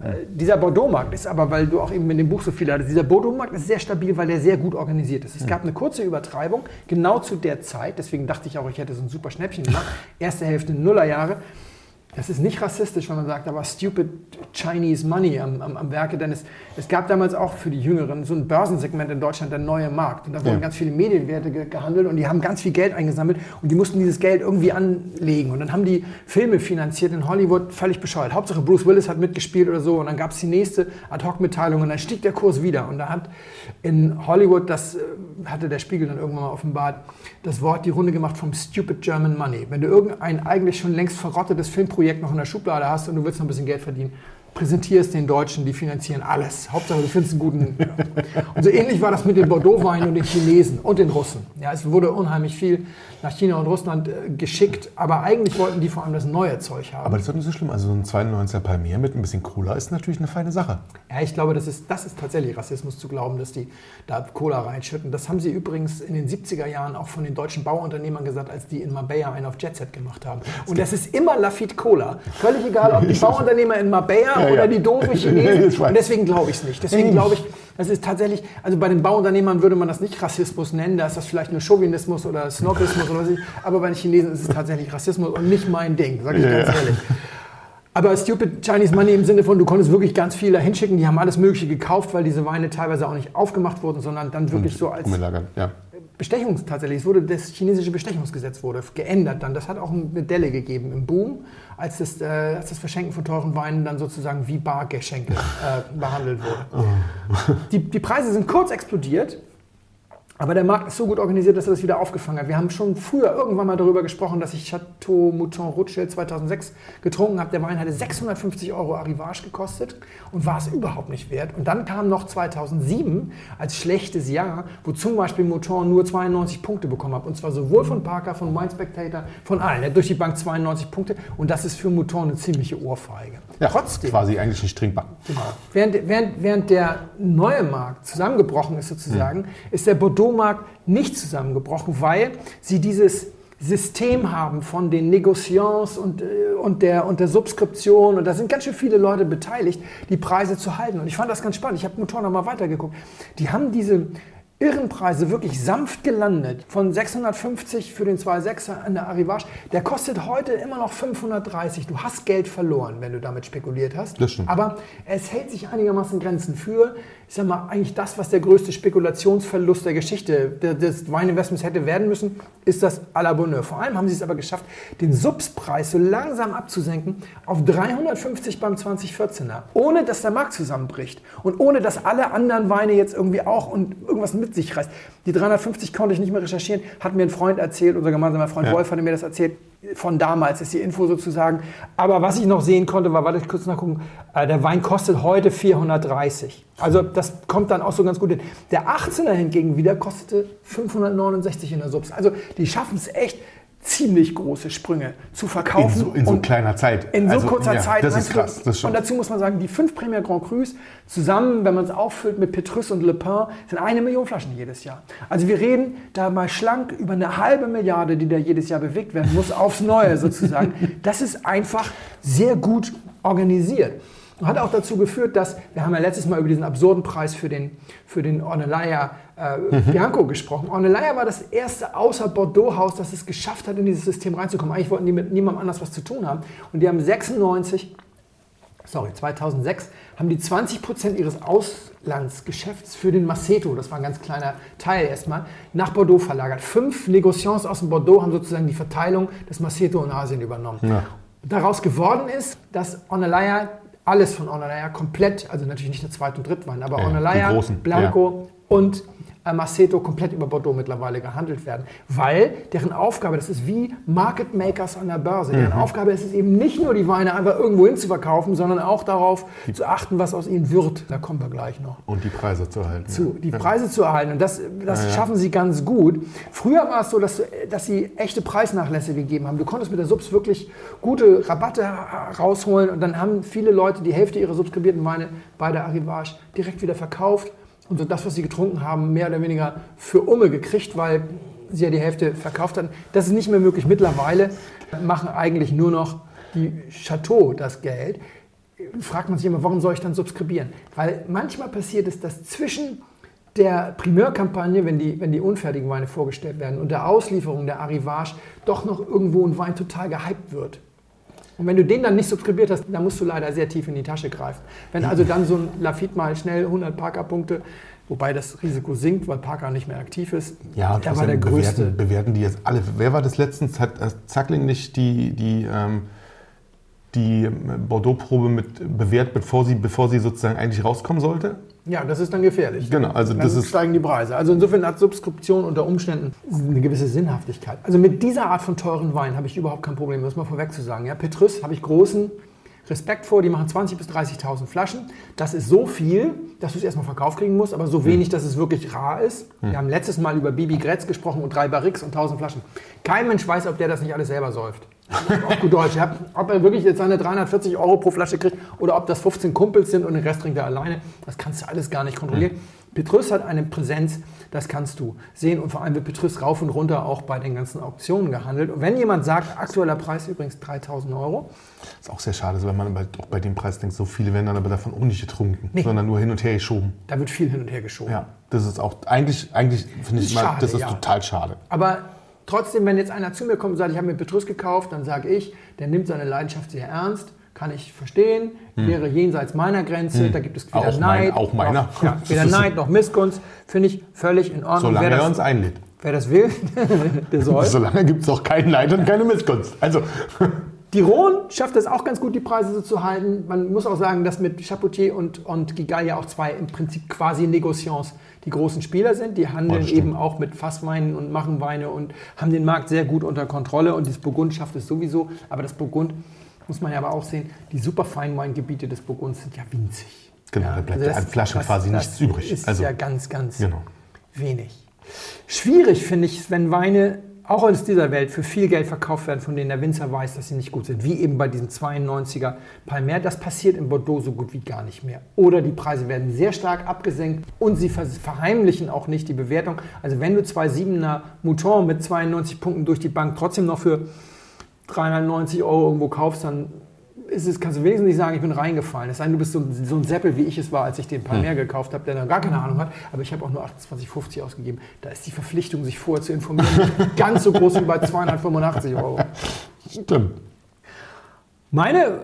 Speaker 2: Äh, dieser Bordeaux-Markt ist aber, weil du auch eben in dem Buch so viel hattest, dieser Bordeaux-Markt ist sehr stabil, weil er sehr gut organisiert ist. Es gab eine kurze Übertreibung, genau zu der Zeit, deswegen dachte ich auch, ich hätte so ein super Schnäppchen gemacht. Erste Hälfte Nullerjahre. Das ist nicht rassistisch, wenn man sagt, da war stupid Chinese Money am, am, am Werke, denn es, es, gab damals auch für die Jüngeren so ein Börsensegment in Deutschland, der neue Markt. Und da wurden ja. ganz viele Medienwerte ge gehandelt und die haben ganz viel Geld eingesammelt und die mussten dieses Geld irgendwie anlegen. Und dann haben die Filme finanziert in Hollywood, völlig bescheuert. Hauptsache Bruce Willis hat mitgespielt oder so und dann gab es die nächste Ad-Hoc-Mitteilung und dann stieg der Kurs wieder. Und da hat in Hollywood, das äh, hatte der Spiegel dann irgendwann mal offenbart, das Wort die Runde gemacht vom Stupid German Money. Wenn du irgendein eigentlich schon längst verrottetes Filmprojekt Projekt noch in der Schublade hast und du willst noch ein bisschen Geld verdienen, präsentierst den Deutschen, die finanzieren alles. Hauptsache, du findest einen guten. und so ähnlich war das mit den Bordeaux-Weinen und den Chinesen und den Russen. Ja, es wurde unheimlich viel nach China und Russland äh, geschickt, aber eigentlich wollten die vor allem das neue Zeug haben.
Speaker 3: Aber das ist doch nicht so schlimm. Also so ein 92er Palmier mit ein bisschen Cola ist natürlich eine feine Sache.
Speaker 2: Ja, ich glaube, das ist, das ist tatsächlich Rassismus zu glauben, dass die da Cola reinschütten. Das haben sie übrigens in den 70er Jahren auch von den deutschen Bauunternehmern gesagt, als die in Marbella einen auf Jet Set gemacht haben. Und das ist immer Lafitte Cola. Völlig egal, ob die Bauunternehmer in Marbella ja, oder die doofen Chinesen. Und deswegen glaube ich es nicht. Deswegen glaube ich, das ist tatsächlich, also bei den Bauunternehmern würde man das nicht Rassismus nennen, da ist das vielleicht nur Chauvinismus oder Snobismus oder was ich, aber bei den Chinesen ist es tatsächlich Rassismus und nicht mein Ding, sage ich ja. ganz ehrlich. Aber Stupid Chinese Money im Sinne von, du konntest wirklich ganz viel da hinschicken, die haben alles Mögliche gekauft, weil diese Weine teilweise auch nicht aufgemacht wurden, sondern dann wirklich und so als ja. Bestechungs tatsächlich. Es wurde das chinesische Bestechungsgesetz wurde geändert dann. Das hat auch eine Delle gegeben im Boom, als das, äh, als das Verschenken von teuren Weinen dann sozusagen wie Bargeschenke äh, behandelt wurde. Oh. Die, die Preise sind kurz explodiert Aber der Markt ist so gut organisiert, dass er das wieder aufgefangen hat. Wir haben schon früher irgendwann mal darüber gesprochen, dass ich Chateau Mouton Rothschild 2006 getrunken habe. Der Wein hatte 650 Euro Arrivage gekostet und war es überhaupt nicht wert. Und dann kam noch 2007 als schlechtes Jahr, wo zum Beispiel Mouton nur 92 Punkte bekommen hat. Und zwar sowohl von Parker, von Wine Spectator, von allen. Er hat durch die Bank 92 Punkte. Und das ist für Mouton eine ziemliche Ohrfeige.
Speaker 3: Ja, Trotzdem. Quasi eigentlich nicht trinkbar.
Speaker 2: Genau. Während, während, während der neue Markt zusammengebrochen ist sozusagen, hm. ist der Bordeaux Strommarkt nicht zusammengebrochen, weil sie dieses System haben von den Negociants und, äh, und, der, und der Subskription. Und da sind ganz schön viele Leute beteiligt, die Preise zu halten. Und ich fand das ganz spannend. Ich habe Motor noch mal weitergeguckt. Die haben diese Irrenpreise wirklich sanft gelandet. Von 650 für den 2.6er an der Arrivage. Der kostet heute immer noch 530. Du hast Geld verloren, wenn du damit spekuliert hast.
Speaker 3: Das stimmt.
Speaker 2: Aber es hält sich einigermaßen Grenzen für, ich sag mal, eigentlich das, was der größte Spekulationsverlust der Geschichte des Weininvestments hätte werden müssen, ist das à la Bonheur. Vor allem haben sie es aber geschafft, den Subspreis so langsam abzusenken auf 350 beim 2014er. Ohne, dass der Markt zusammenbricht. Und ohne, dass alle anderen Weine jetzt irgendwie auch und irgendwas mit mit sich reißt. Die 350 konnte ich nicht mehr recherchieren, hat mir ein Freund erzählt, unser gemeinsamer Freund ja. Wolf hatte mir das erzählt, von damals ist die Info sozusagen. Aber was ich noch sehen konnte, war, warte ich kurz nachgucken, äh, der Wein kostet heute 430. Also das kommt dann auch so ganz gut hin. Der 18er hingegen wieder kostete 569 in der Subs. Also die schaffen es echt, ziemlich große Sprünge zu verkaufen.
Speaker 3: In so, in so kleiner Zeit.
Speaker 2: In so also, kurzer
Speaker 3: ja,
Speaker 2: Zeit.
Speaker 3: Das ist krass. Das
Speaker 2: und dazu muss man sagen, die fünf Premier Grand Crus zusammen, wenn man es auffüllt mit Petrus und Le Pen, sind eine Million Flaschen jedes Jahr. Also wir reden da mal schlank über eine halbe Milliarde, die da jedes Jahr bewegt werden muss, aufs Neue sozusagen. Das ist einfach sehr gut organisiert. Hat auch dazu geführt, dass, wir haben ja letztes Mal über diesen absurden Preis für den, für den Ornellaia äh, mhm. Bianco gesprochen. Ornellaia war das erste außer Bordeaux-Haus, das es geschafft hat, in dieses System reinzukommen. Eigentlich wollten die mit niemandem anders was zu tun haben. Und die haben 96, sorry, 2006, haben die 20 Prozent ihres Auslandsgeschäfts für den Maceto, das war ein ganz kleiner Teil erstmal, nach Bordeaux verlagert. Fünf Negociants aus dem Bordeaux haben sozusagen die Verteilung des Maceto in Asien übernommen. Ja. Daraus geworden ist, dass Ornellaia alles von Onalaya komplett, also natürlich nicht der zweite und dritte Wein, aber ja, Onalaya, Blanco ja. Und äh, Maceto komplett über Bordeaux mittlerweile gehandelt werden. Weil deren Aufgabe, das ist wie Market Makers an der Börse, deren mhm. Aufgabe ist es eben nicht nur die Weine einfach irgendwo hin zu verkaufen, sondern auch darauf die zu achten, was aus ihnen wird. Da kommen wir gleich noch.
Speaker 3: Und die Preise zu erhalten.
Speaker 2: Zu, die Preise zu erhalten. Und das, das ja, schaffen sie ganz gut. Früher war es so, dass, dass sie echte Preisnachlässe gegeben haben. Du konntest mit der Subs wirklich gute Rabatte rausholen und dann haben viele Leute die Hälfte ihrer subskribierten Weine bei der Arrivage direkt wieder verkauft und das, was sie getrunken haben, mehr oder weniger für Umme gekriegt, weil sie ja die Hälfte verkauft hatten. Das ist nicht mehr möglich. Mittlerweile machen eigentlich nur noch die Chateau das Geld. Fragt man sich immer, warum soll ich dann subskribieren? Weil manchmal passiert es, dass zwischen der Primeurkampagne, wenn die, wenn die unfertigen Weine vorgestellt werden, und der Auslieferung der Arrivage doch noch irgendwo ein Wein total gehypt wird. Und wenn du den dann nicht subskribiert hast, dann musst du leider sehr tief in die Tasche greifen. Wenn also dann so ein Lafitte mal schnell 100 Parker-Punkte, wobei das Risiko sinkt, weil Parker nicht mehr aktiv ist,
Speaker 3: ja, der war der bewerten, größte. Bewerten die jetzt alle. Wer war das letztens? Hat Zackling nicht die, die, ähm, die Bordeaux-Probe mit bewertet, bevor sie, bevor sie sozusagen eigentlich rauskommen sollte?
Speaker 2: Ja, das ist dann gefährlich.
Speaker 3: Genau, also
Speaker 2: dann
Speaker 3: das ist
Speaker 2: steigen die Preise. Also insofern hat Subskription unter Umständen eine gewisse Sinnhaftigkeit. Also mit dieser Art von teuren Wein habe ich überhaupt kein Problem, das mal vorweg zu sagen. Ja, Petrus habe ich großen Respekt vor, die machen 20.000 bis 30.000 Flaschen. Das ist so viel, dass du es erstmal verkauft kriegen musst, aber so wenig, dass es wirklich rar ist. Wir haben letztes Mal über Bibi Gretz gesprochen und drei Barrix und 1000 Flaschen. Kein Mensch weiß, ob der das nicht alles selber säuft. Auf gut Deutsch. Ob er wirklich jetzt seine 340 Euro pro Flasche kriegt oder ob das 15 Kumpels sind und den Rest trinkt er alleine, das kannst du alles gar nicht kontrollieren. Petrus hat eine Präsenz, das kannst du sehen. Und vor allem wird Petrus rauf und runter auch bei den ganzen Auktionen gehandelt. Und wenn jemand sagt, aktueller Preis übrigens 3000 Euro.
Speaker 3: Das ist auch sehr schade, wenn man auch bei dem Preis denkt, so viele werden dann aber davon auch nicht getrunken, nee. sondern nur hin und her geschoben.
Speaker 2: Da wird viel hin und her geschoben.
Speaker 3: Ja, das ist auch, eigentlich, eigentlich finde ich, mal, das ist ja. total schade.
Speaker 2: Aber Trotzdem, wenn jetzt einer zu mir kommt und sagt, ich habe mir Petrus gekauft, dann sage ich, der nimmt seine Leidenschaft sehr ernst, kann ich verstehen, hm. wäre jenseits meiner Grenze, hm. da gibt es weder
Speaker 3: auch
Speaker 2: Neid,
Speaker 3: mein, auch meiner.
Speaker 2: Noch, ja, weder Neid noch Missgunst, finde ich völlig in Ordnung.
Speaker 3: Solange wer er uns einlädt.
Speaker 2: Wer das will, der soll.
Speaker 3: Solange gibt es auch keinen Neid und keine Missgunst. Also.
Speaker 2: Die Rhone schafft es auch ganz gut, die Preise so zu halten. Man muss auch sagen, dass mit Chapoutier und, und Gigal ja auch zwei im Prinzip quasi Negociants die großen Spieler sind. Die handeln
Speaker 3: das stimmt.
Speaker 2: eben auch mit Fassweinen und machen Weine und haben den Markt sehr gut unter Kontrolle. Und das Burgund schafft es sowieso. Aber das Burgund, muss man ja aber auch sehen, die super Feinweingebiete des Burgunds sind ja winzig.
Speaker 3: Genau,
Speaker 2: ja,
Speaker 3: da bleibt
Speaker 2: also
Speaker 3: an Flaschen quasi nichts übrig.
Speaker 2: Ist
Speaker 3: Also-
Speaker 2: ja ganz, ganz
Speaker 3: Genau.
Speaker 2: wenig. Schwierig finde ich, es, wenn Weine auch aus dieser Welt für viel Geld verkauft werden, von denen der Winzer weiß, dass sie nicht gut sind. Wie eben bei diesem 92er Palmer. Das passiert in Bordeaux so gut wie gar nicht mehr. Oder die Preise werden sehr stark abgesenkt und sie ver- verheimlichen auch nicht die Bewertung. Also wenn du zwei 7er Mouton mit 92 Punkten durch die Bank trotzdem noch für 390 Euro irgendwo kaufst, dann ist es, kannst du wenigstens nicht sagen, ich bin reingefallen. Es sei denn, du bist so, ein- so ein Seppel, wie ich es war, als ich den Palmer gekauft habe, der da gar keine Ahnung hat. Aber ich habe auch nur 28,50 ausgegeben. Da ist die Verpflichtung, sich vorher zu informieren, nicht ganz so groß wie bei 285 Euro.
Speaker 3: Stimmt.
Speaker 2: Meine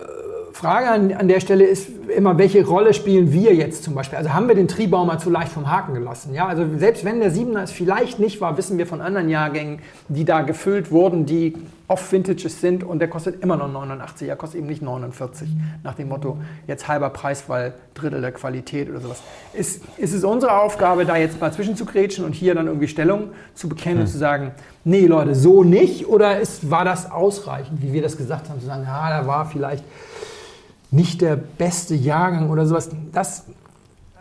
Speaker 2: Frage an, an der Stelle ist immer, welche Rolle spielen wir jetzt zum Beispiel? Also haben wir den Triebau mal zu leicht vom Haken gelassen? Ja, also selbst wenn der Siebener es vielleicht nicht war, wissen wir von anderen Jahrgängen, die da gefüllt wurden, die off-Vintages sind und der kostet immer noch 89, er kostet eben nicht 49, nach dem Motto, jetzt halber Preis, weil Drittel der Qualität oder sowas. Ist, ist es unsere Aufgabe, da jetzt mal zwischen zu grätschen und hier dann irgendwie Stellung zu bekennen und zu sagen, nee Leute, so nicht? Oder ist, war das ausreichend, wie wir das gesagt haben, zu sagen, ja, da war vielleicht nicht der beste Jahrgang oder sowas. Das,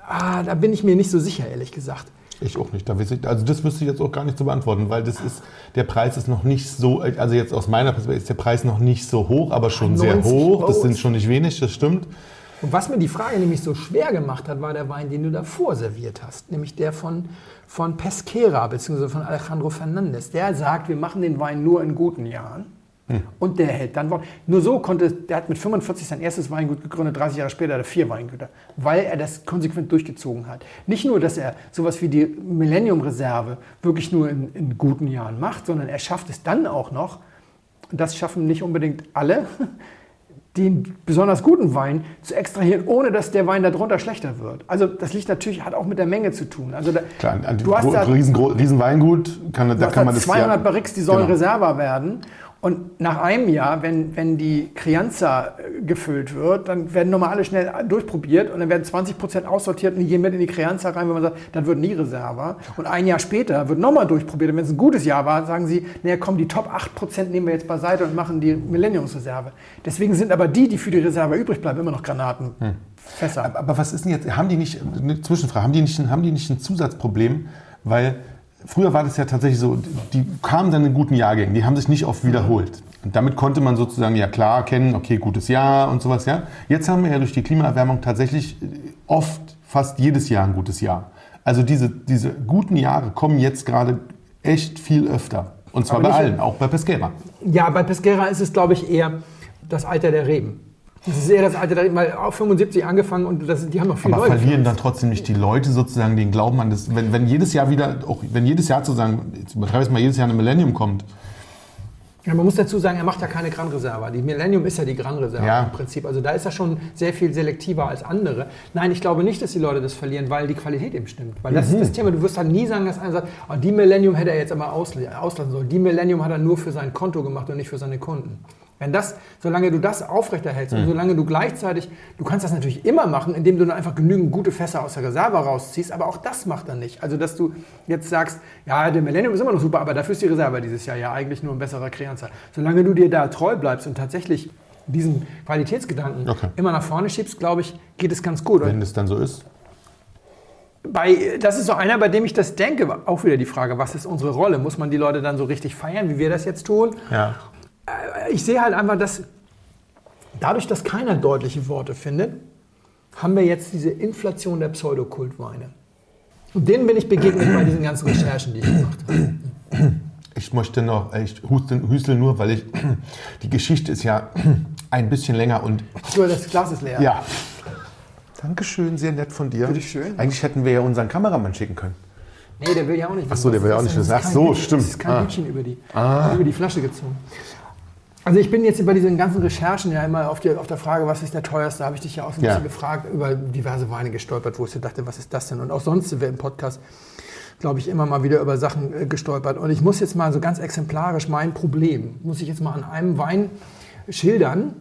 Speaker 2: ah, da bin ich mir nicht so sicher, ehrlich gesagt.
Speaker 3: Ich auch nicht. Da weiß ich, also das wüsste ich jetzt auch gar nicht zu beantworten, weil das ist, der Preis ist noch nicht so, also jetzt aus meiner Perspektive ist der Preis noch nicht so hoch, aber schon sehr
Speaker 2: 90
Speaker 3: hoch. Das
Speaker 2: Euro
Speaker 3: sind
Speaker 2: ist-
Speaker 3: schon nicht wenig, das stimmt.
Speaker 2: Und was mir die Frage nämlich so schwer gemacht hat, war der Wein, den du davor serviert hast, nämlich der von, von Pesquera bzw. von Alejandro Fernandez. Der sagt, wir machen den Wein nur in guten Jahren. Und der hält dann Wort. Nur so konnte, der hat mit 45 sein erstes Weingut gegründet, 30 Jahre später hat er vier Weingüter, weil er das konsequent durchgezogen hat. Nicht nur, dass er sowas wie die Millennium-Reserve wirklich nur in, in guten Jahren macht, sondern er schafft es dann auch noch, und das schaffen nicht unbedingt alle, den besonders guten Wein zu extrahieren, ohne dass der Wein darunter schlechter wird. Also das liegt natürlich, hat auch mit der Menge zu tun. Also da,
Speaker 3: Klar, an
Speaker 2: du hast da,
Speaker 3: riesen, riesen Weingut, kann,
Speaker 2: du
Speaker 3: da
Speaker 2: hast
Speaker 3: kann
Speaker 2: da
Speaker 3: man das
Speaker 2: 200
Speaker 3: ja,
Speaker 2: Barriques, die sollen
Speaker 3: Genau.
Speaker 2: Reserva werden. Und nach einem Jahr, wenn, wenn die Crianza äh, gefüllt wird, dann werden nochmal alle schnell durchprobiert und dann werden 20 Prozent aussortiert und die gehen mit in die Crianza rein, wenn man sagt, dann wird nie Reserva. Und ein Jahr später wird nochmal durchprobiert und wenn es ein gutes Jahr war, sagen sie, naja komm, die Top 8 Prozent nehmen wir jetzt beiseite und machen die Millenniumsreserve. Deswegen sind aber die, die für die Reserve übrig bleiben, immer noch Granatenfässer.
Speaker 3: Aber, aber was ist denn jetzt, haben die nicht, eine Zwischenfrage, haben die nicht, haben die nicht ein Zusatzproblem? Weil früher war das ja tatsächlich so, die kamen dann in guten Jahrgängen, die haben sich nicht oft wiederholt. Und damit konnte man sozusagen ja klar erkennen, okay, gutes Jahr und sowas, ja. Jetzt haben wir ja durch die Klimaerwärmung tatsächlich oft, fast jedes Jahr ein gutes Jahr. Also diese, diese guten Jahre kommen jetzt gerade echt viel öfter. Und zwar
Speaker 2: Aber
Speaker 3: bei
Speaker 2: nicht-
Speaker 3: allen, auch bei Pesquera.
Speaker 2: Ja, bei Pesquera ist es, glaube ich, eher das Alter der Reben. Es ist eher das Alter Reben, weil auf 75 angefangen und das, die haben noch viel
Speaker 3: Aber
Speaker 2: neu
Speaker 3: verlieren dann trotzdem nicht die Leute sozusagen den Glauben an das, wenn, wenn jedes Jahr wieder, auch wenn jedes Jahr sozusagen, jetzt übertreibe ich es mal, jedes Jahr eine Millennium kommt,
Speaker 2: Ja, man muss dazu sagen, er macht ja keine Gran Reserva. Die Millennium ist ja die Gran Reserva
Speaker 3: Ja.
Speaker 2: im Prinzip. Also da ist er schon sehr viel selektiver als andere. Nein, ich glaube nicht, dass die Leute das verlieren, weil die Qualität eben stimmt. Weil das ist das Thema. Du wirst halt nie sagen, dass einer sagt, oh, die Millennium hätte er jetzt aber ausl- auslassen sollen. Die Millennium hat er nur für sein Konto gemacht und nicht für seine Kunden. Wenn das, solange du das aufrechterhältst und solange du gleichzeitig, du kannst das natürlich immer machen, indem du dann einfach genügend gute Fässer aus der Reserve rausziehst, aber auch das macht er nicht. Also, dass du jetzt sagst, ja, der Millennium ist immer noch super, aber dafür ist die Reserve dieses Jahr ja eigentlich nur ein besserer Crianza. Solange du dir da treu bleibst und tatsächlich diesen Qualitätsgedanken
Speaker 3: Okay.
Speaker 2: immer nach vorne schiebst, glaube ich, geht es ganz gut.
Speaker 3: Wenn es dann so ist.
Speaker 2: bei, das ist so einer, bei dem ich das denke, auch wieder die Frage, was ist unsere Rolle? Muss man die Leute dann so richtig feiern, wie wir das jetzt tun?
Speaker 3: Ja.
Speaker 2: Ich sehe halt einfach, dass dadurch, dass keiner deutliche Worte findet, haben wir jetzt diese Inflation der Pseudokultweine. Und denen bin ich begegnet bei diesen ganzen Recherchen, die ich gemacht habe.
Speaker 3: Ich möchte noch, ich huste, hüstel nur, weil ich, die Geschichte ist ja ein bisschen länger und
Speaker 2: So, das Glas ist leer.
Speaker 3: ja. Dankeschön, sehr nett von dir.
Speaker 2: Bitteschön.
Speaker 3: Eigentlich hätten wir ja unseren Kameramann schicken können.
Speaker 2: Nee, der will ja auch nicht wissen.
Speaker 3: so, der will ja auch nicht wissen. Ach so, stimmt.
Speaker 2: Das ist kein
Speaker 3: Ah.
Speaker 2: Hütchen über die, über die Flasche gezogen. Also ich bin jetzt bei diesen ganzen Recherchen ja immer auf, die, auf der Frage, was ist der teuerste, habe ich dich ja auch so ein
Speaker 3: Ja.
Speaker 2: bisschen gefragt, über diverse Weine gestolpert, wo ich so dachte, was ist das denn? Und auch sonst sind wir im Podcast, glaube ich, immer mal wieder über Sachen äh, gestolpert. Und ich muss jetzt mal so ganz exemplarisch mein Problem, muss ich jetzt mal an einem Wein schildern,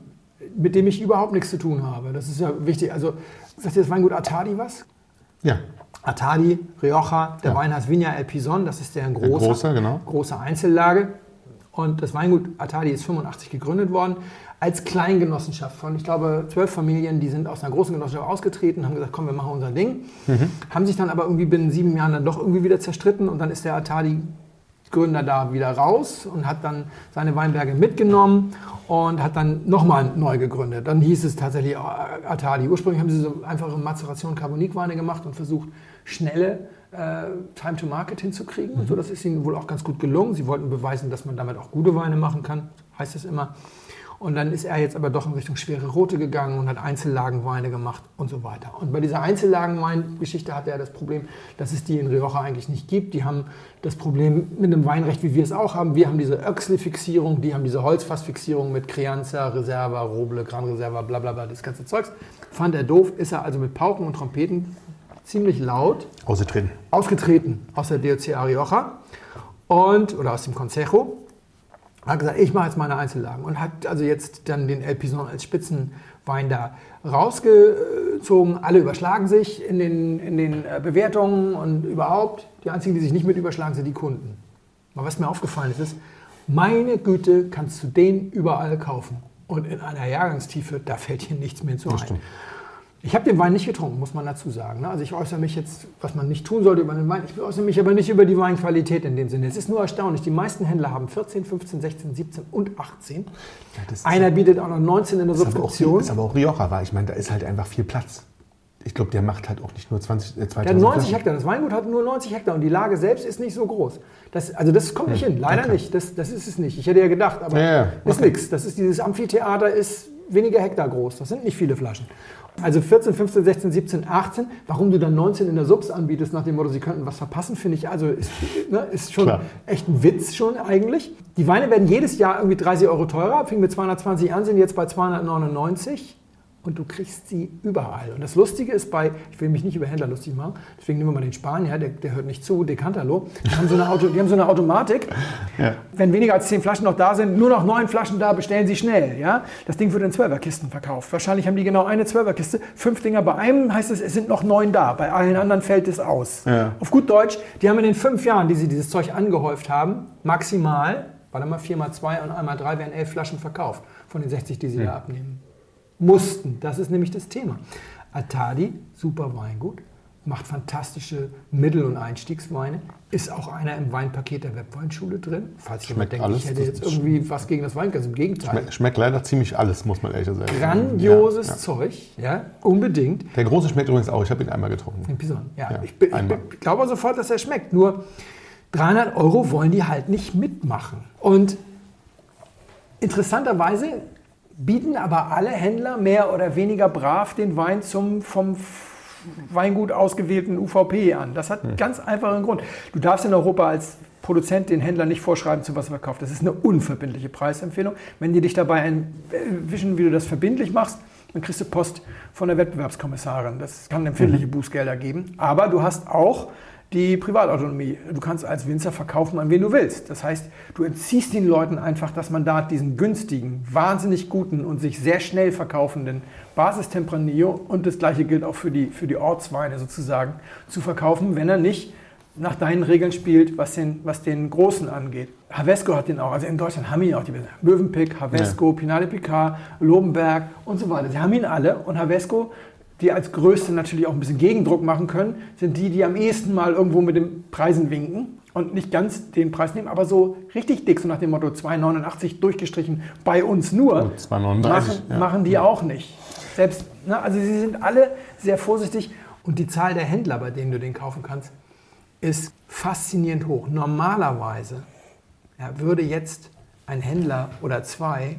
Speaker 2: mit dem ich überhaupt nichts zu tun habe. Das ist ja wichtig. Also sagt dir das Weingut Atadi was?
Speaker 3: Ja.
Speaker 2: Atadi, Rioja, der ja. Wein heißt Vigna El Pison, das ist der große, der
Speaker 3: große, genau.
Speaker 2: große Einzellage. Und das Weingut Atadi ist 85 gegründet worden als Kleingenossenschaft von, ich glaube, zwölf Familien, die sind aus einer großen Genossenschaft ausgetreten, haben gesagt, komm, wir machen unser Ding. Mhm. Haben sich dann aber irgendwie binnen sieben Jahren dann doch irgendwie wieder zerstritten und dann ist der Atadi Gründer da wieder raus und hat dann seine Weinberge mitgenommen und hat dann nochmal neu gegründet. Dann hieß es tatsächlich Atali. Ursprünglich haben sie so einfache Mazeration Carbonikweine gemacht und versucht, schnelle äh, Time to Market hinzukriegen. Mhm. So, das ist ihnen wohl auch ganz gut gelungen. Sie wollten beweisen, dass man damit auch gute Weine machen kann, heißt es immer. Und dann ist er jetzt aber doch in Richtung schwere Rote gegangen und hat Einzellagenweine gemacht und so weiter. Und bei dieser Einzellagenwein-Geschichte hatte er das Problem, dass es die in Rioja eigentlich nicht gibt. Die haben das Problem mit einem Weinrecht, wie wir es auch haben. Wir haben diese Öxley-Fixierung, die haben diese Holzfassfixierung mit Crianza, Reserva, Roble, Gran Reserva, bla bla bla, das ganze Zeugs. Fand er doof, ist er also mit Pauken und Trompeten ziemlich laut
Speaker 3: ausgetreten,
Speaker 2: ausgetreten aus der DOCA Rioja und, oder aus dem Consejo hat gesagt, ich mache jetzt meine Einzellagen und hat also jetzt dann den El Pison als Spitzenwein da rausgezogen. Alle überschlagen sich in den, in den äh, Bewertungen und überhaupt. Die einzigen, die sich nicht mit überschlagen, sind die Kunden. Aber was mir aufgefallen ist, ist, meine Güte, kannst du den überall kaufen. Und in einer Jahrgangstiefe, da fällt hier nichts mehr zu ein. Ich habe den Wein nicht getrunken, muss man dazu sagen. Ne? Also ich äußere mich jetzt, was man nicht tun sollte über den Wein. Ich äußere mich aber nicht über die Weinqualität in dem Sinne. Es ist nur erstaunlich. Die meisten Händler haben 14, 15, 16, 17 und 18. Ja, Einer bietet auch noch 19 in der Subskription.
Speaker 3: Das ist aber auch Rioja war. Ich meine, da ist halt einfach viel Platz. Ich glaube, der macht halt auch nicht nur 20,
Speaker 2: äh, 2000 Der hat 90 Hektar. Das Weingut hat nur 90 Hektar und die Lage selbst ist nicht so groß. Das, also das kommt nicht hm, hin. Leider okay. nicht. Das, das ist es nicht. Ich hätte ja gedacht, aber ja, ja. ist okay. nichts. Das ist dieses Amphitheater ist weniger Hektar groß. Das sind nicht viele Flaschen. Also 14, 15, 16, 17, 18. Warum du dann 19 in der Subs anbietest, nach dem Motto, sie könnten was verpassen, finde ich, also ist, ne, ist schon Klar. echt ein Witz schon eigentlich. Die Weine werden jedes Jahr irgendwie 30 Euro teurer, fing mit 220 an, sind jetzt bei 299 und du kriegst sie überall. Und das Lustige ist bei, ich will mich nicht über Händler lustig machen, deswegen nehmen wir mal den Spanier, der, der hört nicht zu, Decantalo. Die haben so eine, Auto, die haben so eine Automatik. Ja. Wenn weniger als zehn Flaschen noch da sind, nur noch neun Flaschen da, bestellen sie schnell. Ja? Das Ding wird in Zwölferkisten verkauft. Wahrscheinlich haben die genau eine Zwölferkiste. Fünf Dinger bei einem heißt es, es sind noch neun da. Bei allen anderen fällt es aus. Ja. Auf gut Deutsch, die haben in den fünf Jahren, die sie dieses Zeug angehäuft haben, maximal, warte mal, vier mal zwei und einmal drei werden elf Flaschen verkauft von den 60, die sie ja. da abnehmen mussten. Das ist nämlich das Thema. Atadi, super Weingut, macht fantastische Mittel- und Einstiegsweine, ist auch einer im Weinpaket der Webweinschule drin.
Speaker 3: Falls jemand denkt, alles,
Speaker 2: ich hätte jetzt irgendwie was gegen das Weingas, im Gegenteil.
Speaker 3: Schmeckt, schmeckt, leider ziemlich alles, muss man ehrlich sagen.
Speaker 2: Grandioses ja, ja. Zeug, ja, unbedingt.
Speaker 3: Der große schmeckt übrigens auch, ich habe ihn einmal getrunken.
Speaker 2: Den Pison, ja. ja ich, ich, ich glaube sofort, dass er schmeckt, nur 300 Euro wollen die halt nicht mitmachen. Und interessanterweise bieten aber alle Händler mehr oder weniger brav den Wein zum vom Weingut ausgewählten UVP an. Das hat einen hm. ganz einfachen Grund. Du darfst in Europa als Produzent den Händler nicht vorschreiben, zu was er verkauft. Das ist eine unverbindliche Preisempfehlung. Wenn die dich dabei erwischen, wie du das verbindlich machst, dann kriegst du Post von der Wettbewerbskommissarin. Das kann empfindliche mhm. Bußgelder geben. Aber du hast auch die Privatautonomie. Du kannst als Winzer verkaufen, an wen du willst. Das heißt, du entziehst den Leuten einfach das Mandat, diesen günstigen, wahnsinnig guten und sich sehr schnell verkaufenden Basistempranillo und das gleiche gilt auch für die, für die Ortsweine sozusagen, zu verkaufen, wenn er nicht nach deinen Regeln spielt, was den, was den Großen angeht. Havesco hat den auch, also in Deutschland haben ihn auch die Mövenpick, Havesco, ja. Pinale Picard, Lobenberg und so weiter. Sie haben ihn alle und Havesco die als Größte natürlich auch ein bisschen Gegendruck machen können, sind die, die am ehesten mal irgendwo mit den Preisen winken und nicht ganz den Preis nehmen, aber so richtig dick, so nach dem Motto 2,89 durchgestrichen, bei uns nur, 2,39, machen, ja. machen die ja. auch nicht. Selbst, ne, also sie sind alle sehr vorsichtig und die Zahl der Händler, bei denen du den kaufen kannst, ist faszinierend hoch. Normalerweise ja, würde jetzt ein Händler oder zwei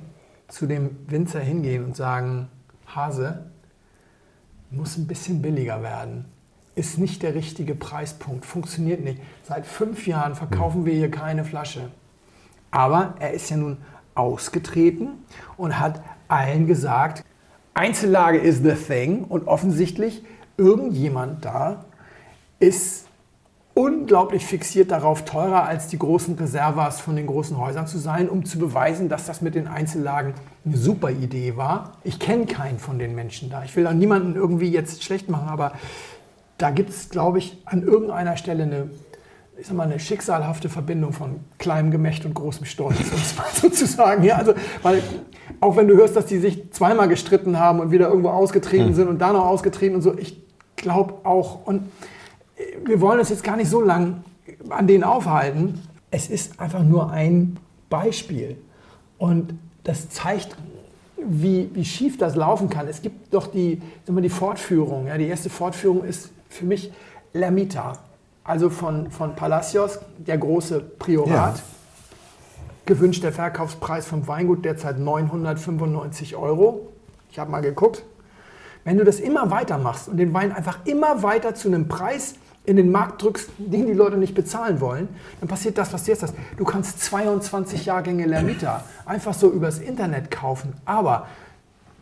Speaker 2: zu dem Winzer hingehen und sagen, Hase, muss ein bisschen billiger werden. Ist nicht der richtige Preispunkt, funktioniert nicht. Seit fünf Jahren verkaufen wir hier keine Flasche. Aber er ist ja nun ausgetreten und hat allen gesagt, Einzellage is the thing und offensichtlich irgendjemand da ist unglaublich fixiert darauf, teurer als die großen Reservas von den großen Häusern zu sein, um zu beweisen, dass das mit den Einzellagen eine super Idee war. Ich kenne keinen von den Menschen da. Ich will auch niemanden irgendwie jetzt schlecht machen, aber da gibt es, glaube ich, an irgendeiner Stelle eine, ich sag mal, eine schicksalhafte Verbindung von kleinem Gemächt und großem Stolz, um es mal so zu sagen. Ja, also, weil auch wenn du hörst, dass die sich zweimal gestritten haben und wieder irgendwo ausgetreten mhm. sind und da noch ausgetreten und so, ich glaube auch, und wir wollen uns jetzt gar nicht so lang an denen aufhalten. Es ist einfach nur ein Beispiel. Und das zeigt, wie, wie schief das laufen kann. Es gibt doch die, sagen wir, die Fortführung. Ja, die erste Fortführung ist für mich Lermita. Also von, von Palacios, der große Priorat. Ja. Gewünschter Verkaufspreis vom Weingut derzeit 995 Euro. Ich habe mal geguckt. Wenn du das immer weiter machst und den Wein einfach immer weiter zu einem Preis in den Markt drückst, den die Leute nicht bezahlen wollen, dann passiert das, was du jetzt hast. Du kannst 22 Jahrgänge Lermita einfach so übers Internet kaufen. Aber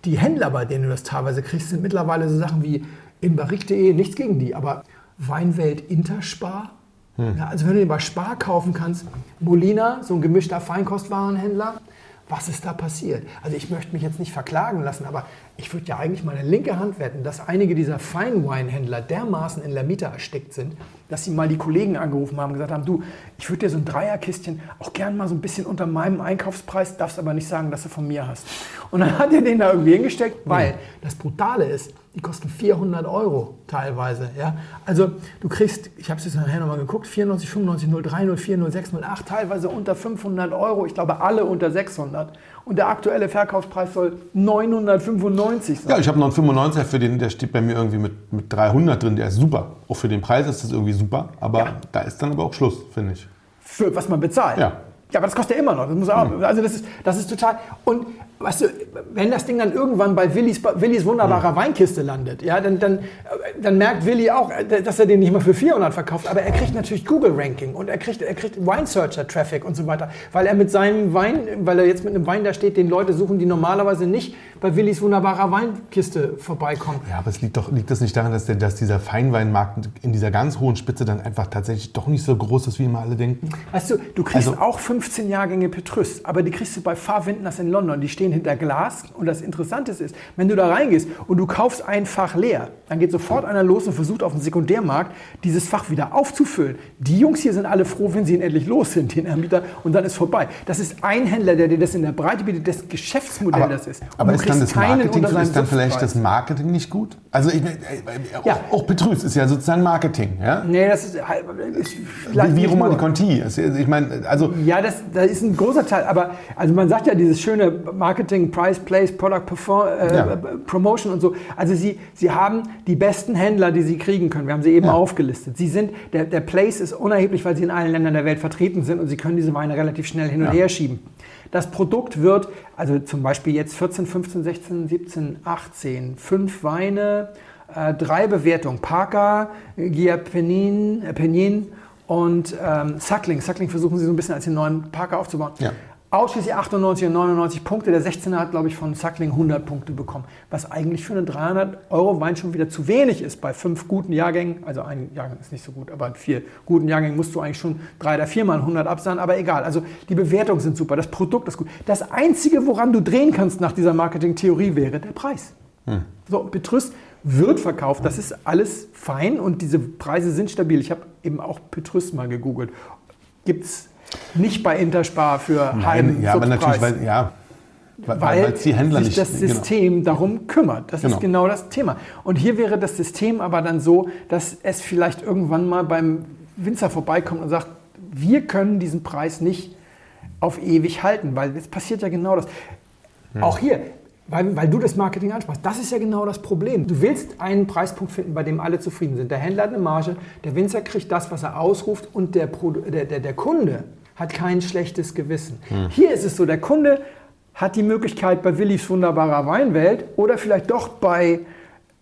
Speaker 2: die Händler, bei denen du das teilweise kriegst, sind mittlerweile so Sachen wie inbarrique.de, nichts gegen die, aber Weinwelt Interspar. Hm. Ja, also wenn du den bei Spar kaufen kannst, Molina, so ein gemischter Feinkostwarenhändler, was ist da passiert? Also ich möchte mich jetzt nicht verklagen lassen, aber ich würde ja eigentlich meine linke Hand wetten, dass einige dieser Feinweinhändler dermaßen in Lamita erstickt sind, dass sie mal die Kollegen angerufen haben und gesagt haben, du, ich würde dir so ein Dreierkistchen auch gern mal so ein bisschen unter meinem Einkaufspreis, darfst aber nicht sagen, dass du von mir hast. Und dann hat er den da irgendwie hingesteckt, weil das Brutale ist, die kosten 400 Euro teilweise. Ja? Also du kriegst, ich habe es jetzt nachher nochmal geguckt, 94, 95, 03, 04, 06, 08, teilweise unter 500 Euro. Ich glaube alle unter 600. Und der aktuelle Verkaufspreis soll 995 sein.
Speaker 3: Ja, ich habe noch einen 95 für den, der steht bei mir irgendwie mit, mit 300 drin. Der ist super. Auch für den Preis ist das irgendwie super. Aber ja. da ist dann aber auch Schluss, finde ich.
Speaker 2: Für was man bezahlt. Ja. Ja, aber das kostet ja immer noch. Das muss auch, mhm. Also das ist, das ist total. Und weißt du, wenn das Ding dann irgendwann bei Willis, Willis wunderbarer mhm. Weinkiste landet, ja, dann, dann, dann merkt Willi auch, dass er den nicht mal für 400 verkauft, aber er kriegt natürlich Google-Ranking und er kriegt, er kriegt Wine-Searcher-Traffic und so weiter, weil er mit seinem Wein, weil er jetzt mit einem Wein da steht, den Leute suchen, die normalerweise nicht bei Willis wunderbarer Weinkiste vorbeikommen.
Speaker 3: Ja, aber es liegt doch, liegt das nicht daran, dass, der, dass dieser Feinweinmarkt in dieser ganz hohen Spitze dann einfach tatsächlich doch nicht so groß ist, wie immer alle denken?
Speaker 2: Weißt du, du kriegst also, auch 15 Jahrgänge Petrus, aber die kriegst du bei Fahrwindners in London, die stehen hinter Glas. Und das Interessante ist, wenn du da reingehst und du kaufst ein Fach leer, dann geht sofort einer los und versucht auf dem Sekundärmarkt dieses Fach wieder aufzufüllen. Die Jungs hier sind alle froh, wenn sie ihn endlich los sind, den Ermieter, und dann ist vorbei. Das ist ein Händler, der dir das in der Breite bietet, dessen Geschäftsmodell
Speaker 3: aber,
Speaker 2: das ist. Und
Speaker 3: aber ist dann, das Marketing, ist dann vielleicht das Marketing nicht gut? Also ich, äh, auch, ja. auch Petrus ist ja sozusagen Marketing. Ja?
Speaker 2: Nee, das ist,
Speaker 3: ist wie, wie Roman Conti. Ich meine, also
Speaker 2: ja, das, das ist ein großer Teil. Aber also man sagt ja dieses schöne Marketing, Price, Place, Product Perform, äh, ja. Promotion und so. Also sie, sie haben die besten Händler, die sie kriegen können. Wir haben sie eben ja. aufgelistet. Sie sind, der, der Place ist unerheblich, weil sie in allen Ländern der Welt vertreten sind und sie können diese Weine relativ schnell hin und ja. her schieben. Das Produkt wird, also zum Beispiel jetzt 14, 15, 16, 17, 18, fünf Weine, äh, drei Bewertungen. Parker, Gia Penin, äh, Penin und ähm, Suckling. Suckling versuchen sie so ein bisschen als den neuen Parker aufzubauen. Ja. Ausschließlich 98 und 99 Punkte. Der 16er hat, glaube ich, von Suckling 100 Punkte bekommen. Was eigentlich für einen 300 Euro Wein schon wieder zu wenig ist. Bei fünf guten Jahrgängen, also ein Jahrgang ist nicht so gut, aber vier guten Jahrgängen musst du eigentlich schon drei oder viermal 100 absahen. Aber egal, also die Bewertungen sind super, das Produkt ist gut. Das Einzige, woran du drehen kannst nach dieser Marketing-Theorie, wäre der Preis. Hm. So, Petrus wird verkauft, das ist alles fein und diese Preise sind stabil. Ich habe eben auch Petrus mal gegoogelt. Gibt es nicht bei Interspar für Heim.
Speaker 3: Ja, aber natürlich, weil, ja,
Speaker 2: weil, weil die Händler sich nicht, das genau. System genau. darum kümmert. Das genau. ist genau das Thema. Und hier wäre das System aber dann so, dass es vielleicht irgendwann mal beim Winzer vorbeikommt und sagt, wir können diesen Preis nicht auf ewig halten, weil es passiert ja genau das. Hm. Auch hier, weil, weil, du das Marketing ansprachst. Das ist ja genau das Problem. Du willst einen Preispunkt finden, bei dem alle zufrieden sind. Der Händler hat eine Marge, der Winzer kriegt das, was er ausruft und der, der, der, der Kunde hat kein schlechtes Gewissen. Hm. Hier ist es so, der Kunde hat die Möglichkeit bei Willis wunderbarer Weinwelt oder vielleicht doch bei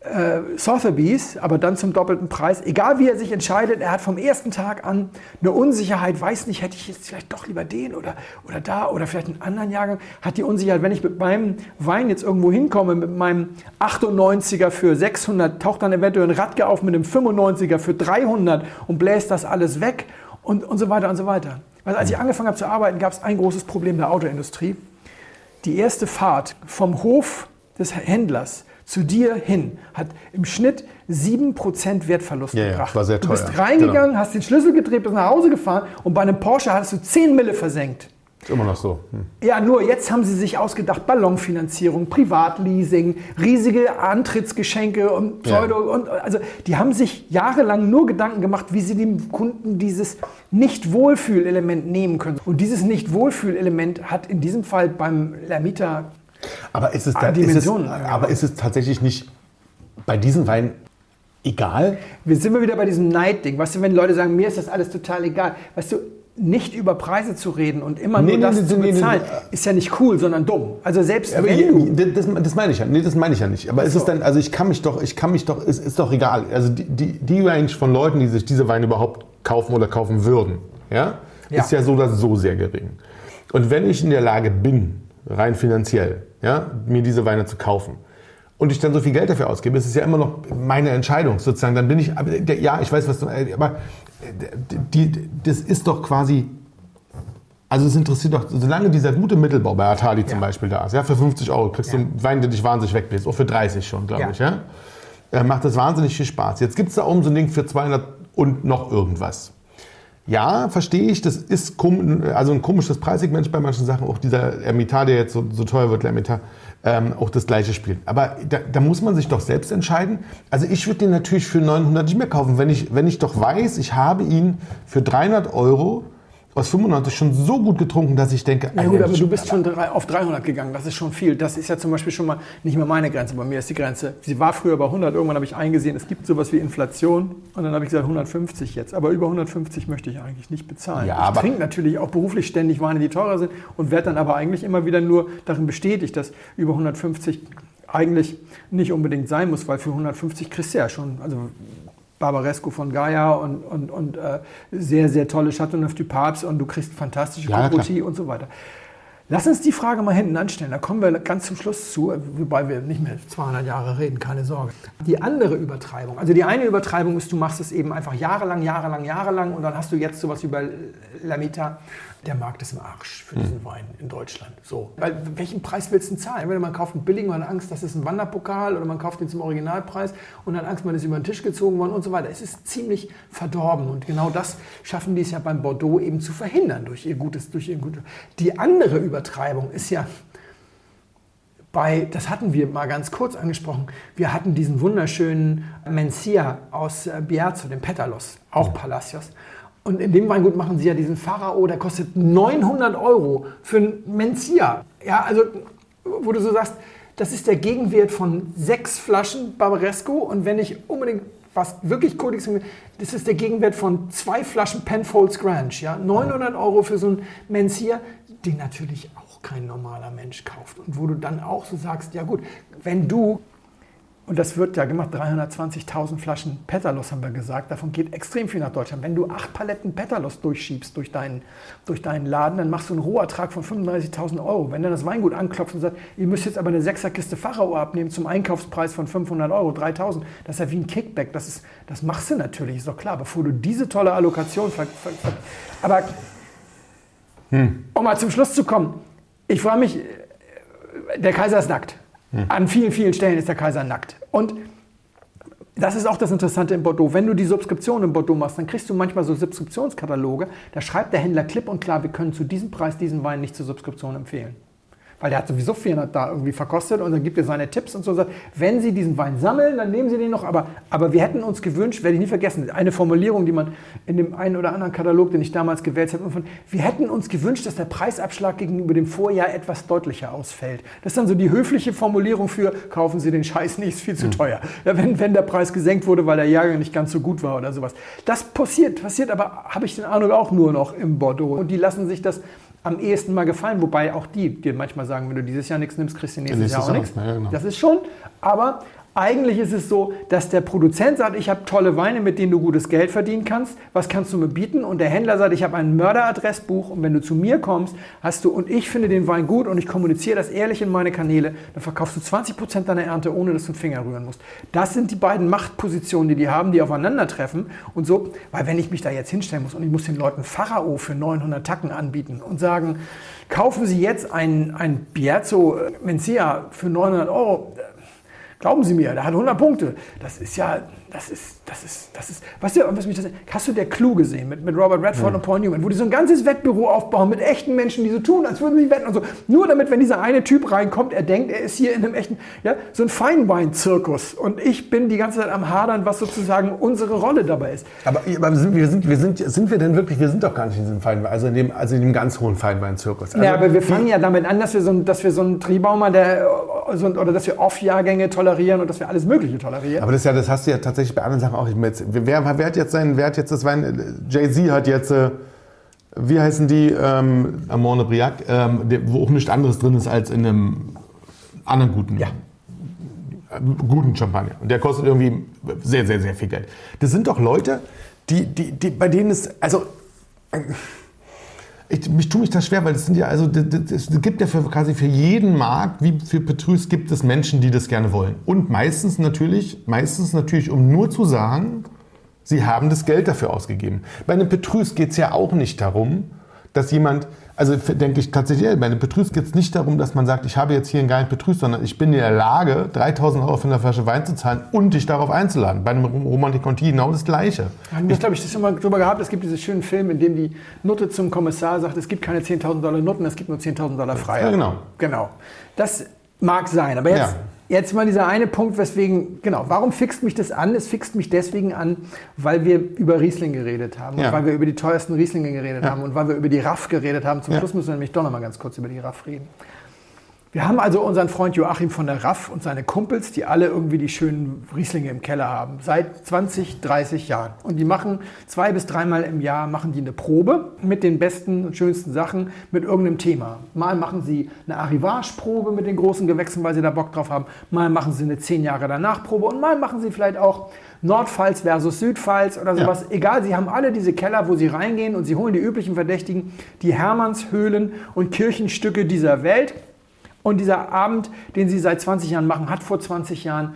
Speaker 2: äh, Sotheby's, aber dann zum doppelten Preis. Egal wie er sich entscheidet, er hat vom ersten Tag an eine Unsicherheit, weiß nicht, hätte ich jetzt vielleicht doch lieber den oder, oder da oder vielleicht einen anderen Jahrgang. Hat die Unsicherheit, wenn ich mit meinem Wein jetzt irgendwo hinkomme, mit meinem 98er für 600, taucht dann eventuell ein Radke auf mit einem 95er für 300 und bläst das alles weg und, und so weiter und so weiter. Weil als ich angefangen habe zu arbeiten, gab es ein großes Problem der Autoindustrie. Die erste Fahrt vom Hof des Händlers zu dir hin hat im Schnitt 7% Wertverlust
Speaker 3: Ja, ja,
Speaker 2: gebracht.
Speaker 3: war sehr
Speaker 2: du bist
Speaker 3: teuer.
Speaker 2: reingegangen,
Speaker 3: Genau.
Speaker 2: hast den Schlüssel gedreht, bist nach Hause gefahren und bei einem Porsche hattest du 10 Mille versenkt.
Speaker 3: Ist immer noch so. Hm.
Speaker 2: Ja, nur jetzt haben sie sich ausgedacht, Ballonfinanzierung, Privatleasing, riesige Antrittsgeschenke und Pseudo. Und, also die haben sich jahrelang nur Gedanken gemacht, wie sie dem Kunden dieses Nicht-Wohlfühlelement nehmen können. Und dieses Nicht-Wohlfühlelement hat in diesem Fall beim Lermita
Speaker 3: Aber ist es, da, ist es, aber ist es tatsächlich nicht bei diesen Weinen egal?
Speaker 2: Wir sind wir wieder bei diesem Neidding. Weißt du, wenn Leute sagen, mir ist das alles total egal. Weißt du, nicht über Preise zu reden und immer
Speaker 3: Nee,
Speaker 2: nur das
Speaker 3: nee,
Speaker 2: zu
Speaker 3: nee,
Speaker 2: bezahlen, ist ja nicht cool, sondern dumm. Also selbst
Speaker 3: Aber
Speaker 2: wenn du...
Speaker 3: das, das meine ich ja. Nee, das meine ich ja nicht. Aber ist es dann, also ich kann mich doch, ich kann mich doch, es ist doch egal. Also die, die, die Range von Leuten, die sich diese Weine überhaupt kaufen oder kaufen würden, ja,
Speaker 2: Ja.
Speaker 3: ist ja so oder so sehr gering. Und wenn ich in der Lage bin, rein finanziell, ja, mir diese Weine zu kaufen und ich dann so viel Geld dafür ausgebe, ist es ja immer noch meine Entscheidung sozusagen. Dann bin ich, ja, ich weiß, was du, aber die, das ist doch quasi also es interessiert doch, solange dieser gute Mittelbau bei Atali zum
Speaker 2: Ja.
Speaker 3: Beispiel da ist, ja, für 50 Euro kriegst
Speaker 2: Ja.
Speaker 3: du einen Wein, der dich wahnsinnig wegbläst, auch für 30 schon, glaube
Speaker 2: Ja.
Speaker 3: ich, ja. Äh, macht das wahnsinnig viel Spaß. Jetzt gibt es da oben so ein Ding für 200 und noch irgendwas. Ja, verstehe ich, das ist kom also ein komisches Preissegment bei manchen Sachen, auch dieser Ermitat, der jetzt so, so teuer wird, Ermitat, ähm, auch das gleiche spielt. Aber da, da muss man sich doch selbst entscheiden. Also ich würde den natürlich für 900 nicht mehr kaufen, wenn ich, wenn ich doch weiß, ich habe ihn für 300 Euro aus 95 schon so gut getrunken, dass ich denke, Alter,
Speaker 2: gut, aber du
Speaker 3: ist
Speaker 2: bist schon drei- auf 300 gegangen, das ist schon viel. Das ist ja zum Beispiel schon mal nicht mehr meine Grenze, bei mir ist die Grenze. Sie war früher bei 100, irgendwann habe ich eingesehen, es gibt sowas wie Inflation und dann habe ich gesagt 150 jetzt. Aber über 150 möchte ich eigentlich nicht bezahlen.
Speaker 3: Ja,
Speaker 2: ich trinke natürlich auch beruflich ständig Weine, die teurer sind und werde dann aber eigentlich immer wieder nur darin bestätigt, dass über 150 eigentlich nicht unbedingt sein muss, weil für 150 kriegst du ja schon, also Barbaresco von Gaia und, und, und äh, sehr, sehr tolle Chateauneuf du Papes und du kriegst fantastische
Speaker 3: Ja, klar.
Speaker 2: und so weiter. Lass uns die Frage mal hinten anstellen, da kommen wir ganz zum Schluss zu, wobei wir nicht mehr 200 Jahre reden, keine Sorge. Die andere Übertreibung, also die eine Übertreibung ist, du machst es eben einfach jahrelang, jahrelang, jahrelang und dann hast du jetzt sowas wie bei Lamita, der Markt ist im Arsch für diesen Wein in Deutschland. So. Weil, welchen Preis willst du denn zahlen? Entweder man kauft einen billigen und hat Angst, das ist ein Wanderpokal oder man kauft den zum Originalpreis und hat Angst, man ist über den Tisch gezogen worden und so weiter. Es ist ziemlich verdorben und genau das schaffen die es ja beim Bordeaux eben zu verhindern durch ihr gutes, durch ihr gutes. Die andere Übertreibung ist ja, bei, das hatten wir mal ganz kurz angesprochen, wir hatten diesen wunderschönen Mencia aus äh, Bierzo, den Petalos, auch Palacios. Und in dem Weingut machen sie ja diesen Pharao, der kostet 900 Euro für einen Mencia. Ja, also, wo du so sagst, das ist der Gegenwert von sechs Flaschen Barbaresco und wenn ich unbedingt was wirklich Codex will, das ist der Gegenwert von zwei Flaschen Penfolds Grange. Ja? 900 Euro für so einen Mencia, den natürlich auch kein normaler Mensch kauft. Und wo du dann auch so sagst, ja gut, wenn du, und das wird ja gemacht, 320.000 Flaschen Petalos haben wir gesagt, davon geht extrem viel nach Deutschland. Wenn du acht Paletten Petalos durchschiebst durch deinen, durch deinen Laden, dann machst du einen Rohertrag von 35.000 Euro. Wenn dann das Weingut anklopft und sagt, ihr müsst jetzt aber eine Sechserkiste Pharao abnehmen zum Einkaufspreis von 500 Euro, 3.000, das ist ja wie ein Kickback. Das, ist, das machst du natürlich, ist doch klar, bevor du diese tolle Allokation ver, ver, ver aber um mal zum Schluss zu kommen, ich frage mich, der Kaiser ist nackt. An vielen, vielen Stellen ist der Kaiser nackt. Und das ist auch das Interessante in Bordeaux. Wenn du die Subskription in Bordeaux machst, dann kriegst du manchmal so Subskriptionskataloge. Da schreibt der Händler klipp und klar, wir können zu diesem Preis diesen Wein nicht zur Subskription empfehlen. Weil der hat sowieso 400 da irgendwie verkostet und dann gibt er seine Tipps und so. Sagt, wenn Sie diesen Wein sammeln, dann nehmen Sie den noch. Aber, aber wir hätten uns gewünscht, werde ich nie vergessen, eine Formulierung, die man in dem einen oder anderen Katalog, den ich damals gewählt habe, von, wir hätten uns gewünscht, dass der Preisabschlag gegenüber dem Vorjahr etwas deutlicher ausfällt. Das ist dann so die höfliche Formulierung für, kaufen Sie den Scheiß nicht, ist viel zu teuer. Ja, wenn, wenn der Preis gesenkt wurde, weil der Jahrgang nicht ganz so gut war oder sowas. Das passiert, passiert aber, habe ich den Eindruck, auch nur noch im Bordeaux. Und die lassen sich das am ehesten mal gefallen, wobei auch die dir manchmal sagen, wenn du dieses Jahr nichts nimmst, kriegst du nächstes,
Speaker 3: Nächstes
Speaker 2: Jahr auch nichts.
Speaker 3: auch, ja, genau.
Speaker 2: Das ist schon, aber eigentlich ist es so, dass der Produzent sagt, ich habe tolle Weine, mit denen du gutes Geld verdienen kannst. Was kannst du mir bieten? Und der Händler sagt, ich habe ein Mörderadressbuch und wenn du zu mir kommst, hast du und ich finde den Wein gut und ich kommuniziere das ehrlich in meine Kanäle, dann verkaufst du 20% deiner Ernte, ohne dass du einen Finger rühren musst. Das sind die beiden Machtpositionen, die die haben, die aufeinandertreffen und so, weil wenn ich mich da jetzt hinstellen muss und ich muss den Leuten Pharao für 900 Tacken anbieten und sagen, kaufen Sie jetzt ein, ein Bierzo Mencia für 900 Euro, Glauben Sie mir, der hat 100 Punkte. Das ist ja, das ist, das ist, das ist, weißt du, was mich das, hast du der Clou gesehen mit, mit Robert Redford mhm. und Paul Newman, wo die so ein ganzes Wettbüro aufbauen mit echten Menschen, die so tun, als würden sie wetten und so. Nur damit, wenn dieser eine Typ reinkommt, er denkt, er ist hier in einem echten, ja, so ein Feinwein-Zirkus. Und ich bin die ganze Zeit am Hadern, was sozusagen unsere Rolle dabei ist.
Speaker 3: Aber, aber sind, wir, sind, wir sind, sind wir denn wirklich, wir sind doch gar nicht in diesem Feinwein, also in dem, also in dem ganz hohen Feinwein-Zirkus. Also,
Speaker 2: ja, aber wir fangen ja damit an, dass wir so, dass wir so einen Tribaumer, der, so, oder dass wir Off-Jahrgänge tolerieren und dass wir alles Mögliche tolerieren.
Speaker 3: Aber das, ja, das hast du ja tatsächlich bei anderen Sachen auch. Jetzt, wer, wer hat jetzt sein, wer hat jetzt das Wein? Jay-Z hat jetzt, äh, wie heißen die, ähm, Amorne Briac, ähm, wo auch nichts anderes drin ist als in einem anderen guten. Ja guten Champagner. Und der kostet irgendwie sehr, sehr, sehr viel Geld. Das sind doch Leute, die, die, die, bei denen es, also ich, mich tue mich das schwer, weil es sind ja, also es gibt ja für, quasi für jeden Markt, wie für Petrus, gibt es Menschen, die das gerne wollen. Und meistens natürlich, meistens natürlich, um nur zu sagen, sie haben das Geld dafür ausgegeben. Bei einem Petrus geht es ja auch nicht darum, dass jemand also denke ich tatsächlich, bei einem Petrus geht es nicht darum, dass man sagt, ich habe jetzt hier einen geilen Petrus, sondern ich bin in der Lage, 3000 Euro für eine Flasche Wein zu zahlen und dich darauf einzuladen. Bei einem Romantik Conti genau das Gleiche.
Speaker 2: Ich glaube, ich das schon mal drüber gehabt. Es gibt diesen schönen Film, in dem die Nutte zum Kommissar sagt, es gibt keine 10.000 Dollar Nutten, es gibt nur 10.000 Dollar Freiheit. Ja,
Speaker 3: genau.
Speaker 2: Genau. Das mag sein, aber jetzt... Ja Jetzt mal dieser eine Punkt, weswegen, genau, warum fixt mich das an? Es fixt mich deswegen an, weil wir über Riesling geredet haben ja. und weil wir über die teuersten Rieslinge geredet ja. haben und weil wir über die Raff geredet haben. Zum. Schluss müssen wir nämlich doch noch mal ganz kurz über die Raff reden. Wir haben also unseren Freund Joachim von der Raff und seine Kumpels, die alle irgendwie die schönen Rieslinge im Keller haben, seit 20, 30 Jahren. Und die machen zwei bis dreimal im Jahr machen die eine Probe mit den besten und schönsten Sachen mit irgendeinem Thema. Mal machen sie eine Arrivage-Probe mit den großen Gewächsen, weil sie da Bock drauf haben. Mal machen sie eine 10 Jahre danach Probe und mal machen sie vielleicht auch Nordpfalz versus Südpfalz oder sowas. Ja. Egal, sie haben alle diese Keller, wo sie reingehen und sie holen die üblichen Verdächtigen, die Hermannshöhlen und Kirchenstücke dieser Welt und dieser Abend, den Sie seit 20 Jahren machen, hat vor 20 Jahren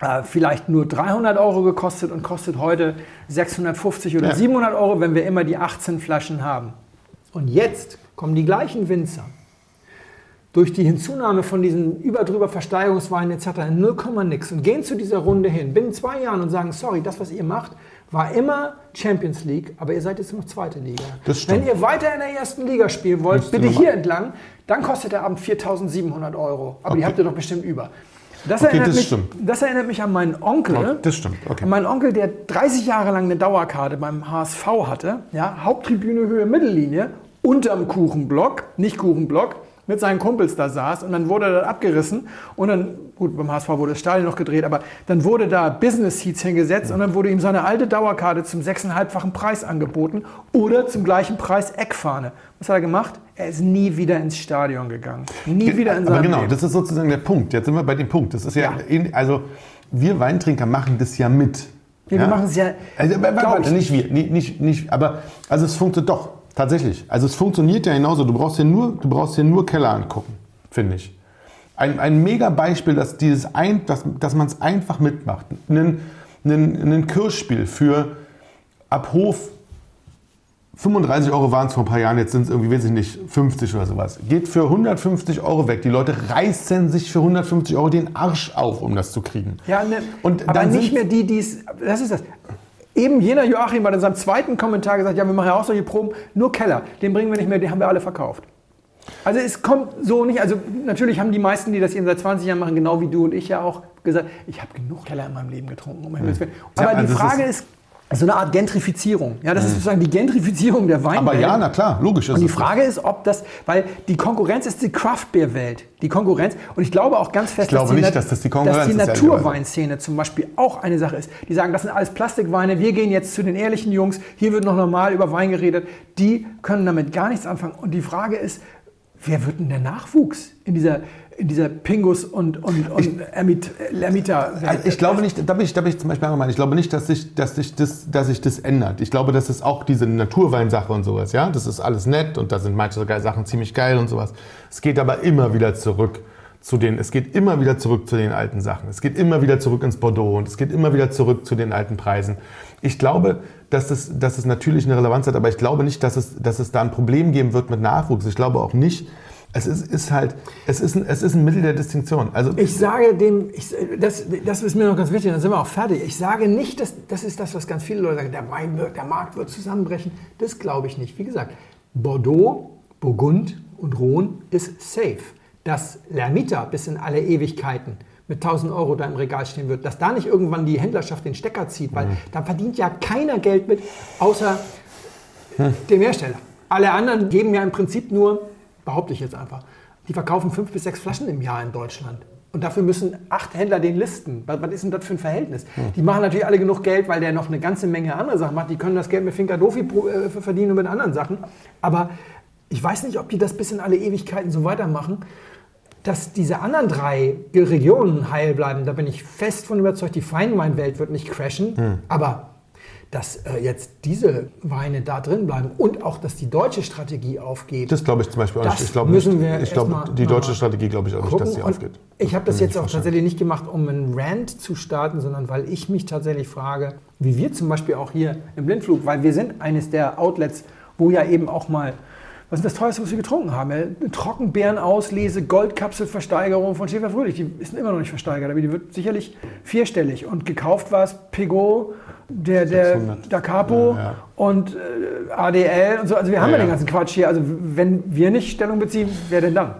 Speaker 2: äh, vielleicht nur 300 Euro gekostet und kostet heute 650 oder ja. 700 Euro, wenn wir immer die 18 Flaschen haben. Und jetzt kommen die gleichen Winzer durch die Hinzunahme von diesen überdrüber Versteigerungsweinen etc. in 0, nix und gehen zu dieser Runde hin binnen zwei Jahren und sagen, sorry, das, was ihr macht, war immer Champions League, aber ihr seid jetzt noch zweite Liga. Wenn ihr weiter in der ersten Liga spielen wollt, bitte hier entlang, dann kostet der Abend 4.700 Euro. Aber okay. die habt ihr doch bestimmt über. Das, okay, erinnert das, mich, das, erinnert mich, an meinen Onkel.
Speaker 3: Das stimmt. Okay.
Speaker 2: An meinen Onkel, der 30 Jahre lang eine Dauerkarte beim HSV hatte. Ja, Haupttribüne Höhe Mittellinie, unterm Kuchenblock, nicht Kuchenblock mit seinen Kumpels da saß und dann wurde das abgerissen und dann, gut, beim HSV wurde das Stadion noch gedreht, aber dann wurde da Business Seats hingesetzt ja. und dann wurde ihm seine alte Dauerkarte zum sechseinhalbfachen Preis angeboten oder zum gleichen Preis Eckfahne. Was hat er gemacht? Er ist nie wieder ins Stadion gegangen. Nie wieder in
Speaker 3: seinem Aber genau, Leben. das ist sozusagen der Punkt. Jetzt sind wir bei dem Punkt. Das ist ja, ja. also wir Weintrinker machen das ja mit.
Speaker 2: Ja, wir machen es ja.
Speaker 3: Also, warte, nicht wir, nicht, nicht, aber also es funktioniert doch. Tatsächlich. Also es funktioniert ja genauso. Du brauchst ja nur, du brauchst ja nur Keller angucken, finde ich. Ein, ein mega Beispiel, dass, dieses ein, dass, dass man es einfach mitmacht. Ein, ein, ein Kirschspiel für ab Hof 35 Euro waren es vor ein paar Jahren, jetzt sind es irgendwie, weiß ich nicht, 50 oder sowas. Geht für 150 Euro weg. Die Leute reißen sich für 150 Euro den Arsch auf, um das zu kriegen.
Speaker 2: Ja, ne, und aber nicht mehr die, die es. Das ist das. Eben jener Joachim hat in seinem zweiten Kommentar gesagt, ja, wir machen ja auch solche Proben, nur Keller, den bringen wir nicht mehr, den haben wir alle verkauft. Also es kommt so nicht, also natürlich haben die meisten, die das eben seit 20 Jahren machen, genau wie du und ich ja auch gesagt, ich habe genug Keller in meinem Leben getrunken. Um mhm. Aber ja, also die Frage ist, so eine Art Gentrifizierung. Ja, das mhm. ist sozusagen die Gentrifizierung der Weinwelt.
Speaker 3: Aber ja, na klar, logisch
Speaker 2: ist Und die Frage ist, ob das, weil die Konkurrenz ist die Craft Beer Welt. Die Konkurrenz. Und ich glaube auch ganz fest,
Speaker 3: dass, die, nicht, dass, das die, dass
Speaker 2: die Naturweinszene zum Beispiel auch eine Sache ist. Die sagen, das sind alles Plastikweine. Wir gehen jetzt zu den ehrlichen Jungs. Hier wird noch normal über Wein geredet. Die können damit gar nichts anfangen. Und die Frage ist, wer wird denn der Nachwuchs in dieser in dieser Pingus und, und, und Ermita.
Speaker 3: Ich glaube nicht, da bin ich, da bin ich zum Beispiel gemeint, ich glaube nicht, dass sich, dass, sich das, dass sich das ändert. Ich glaube, das ist auch diese Naturweinsache und sowas, ja. Das ist alles nett und da sind manche Sachen ziemlich geil und sowas. Es geht aber immer wieder zurück zu den, es geht immer wieder zurück zu den alten Sachen. Es geht immer wieder zurück ins Bordeaux und es geht immer wieder zurück zu den alten Preisen. Ich glaube, dass es, dass es natürlich eine Relevanz hat, aber ich glaube nicht, dass es, dass es da ein Problem geben wird mit Nachwuchs. Ich glaube auch nicht, Es ist, ist halt, es ist, ein, es ist ein Mittel der Distinktion. Also
Speaker 2: Ich sage dem, ich, das, das ist mir noch ganz wichtig, dann sind wir auch fertig. Ich sage nicht, dass, das ist das, was ganz viele Leute sagen, der, Wein wird, der Markt wird zusammenbrechen. Das glaube ich nicht. Wie gesagt, Bordeaux, Burgund und Rhône ist safe. Dass Lermita bis in alle Ewigkeiten mit 1000 Euro da im Regal stehen wird, dass da nicht irgendwann die Händlerschaft den Stecker zieht, weil da verdient ja keiner Geld mit, außer dem Hersteller. Alle anderen geben ja im Prinzip nur, behaupte ich jetzt einfach, die verkaufen fünf bis sechs Flaschen im Jahr in Deutschland. Und dafür müssen acht Händler den listen. Was, was ist denn das für ein Verhältnis? Die machen natürlich alle genug Geld, weil der noch eine ganze Menge andere Sachen macht. Die können das Geld mit Finkadofi äh, verdienen und mit anderen Sachen. Aber ich weiß nicht, ob die das bis in alle Ewigkeiten so weitermachen. Dass diese anderen drei Regionen heil bleiben, da bin ich fest von überzeugt. Die Feinweinwelt wird nicht crashen. Aber dass äh, jetzt diese Weine da drin bleiben und auch, dass die deutsche Strategie aufgeht.
Speaker 3: das glaube ich zum Beispiel auch nicht. Ich glaube
Speaker 2: müssen wir
Speaker 3: ich glaube, die deutsche Strategie glaube ich auch nicht, dass sie
Speaker 2: gucken. Und
Speaker 3: aufgeht.
Speaker 2: Ich habe das jetzt auch tatsächlich nicht gemacht, um einen Rant zu starten, sondern weil ich mich tatsächlich frage, wie wir zum Beispiel auch hier im Blindflug, weil wir sind eines der Outlets, wo ja eben auch mal, was ist das teuerste, was wir getrunken haben? Ja, Trockenbeerenauslese, Goldkapselversteigerung von Schäfer Fröhlich. Die ist immer noch nicht versteigert, aber die wird sicherlich vierstellig. Und gekauft war es Peugeot, der, der
Speaker 3: 600.
Speaker 2: Da Capo
Speaker 3: Ja, ja.
Speaker 2: und äh, ADL und so. Also wir haben ja, den ganzen Quatsch hier. Also wenn wir nicht Stellung beziehen, wer denn dann?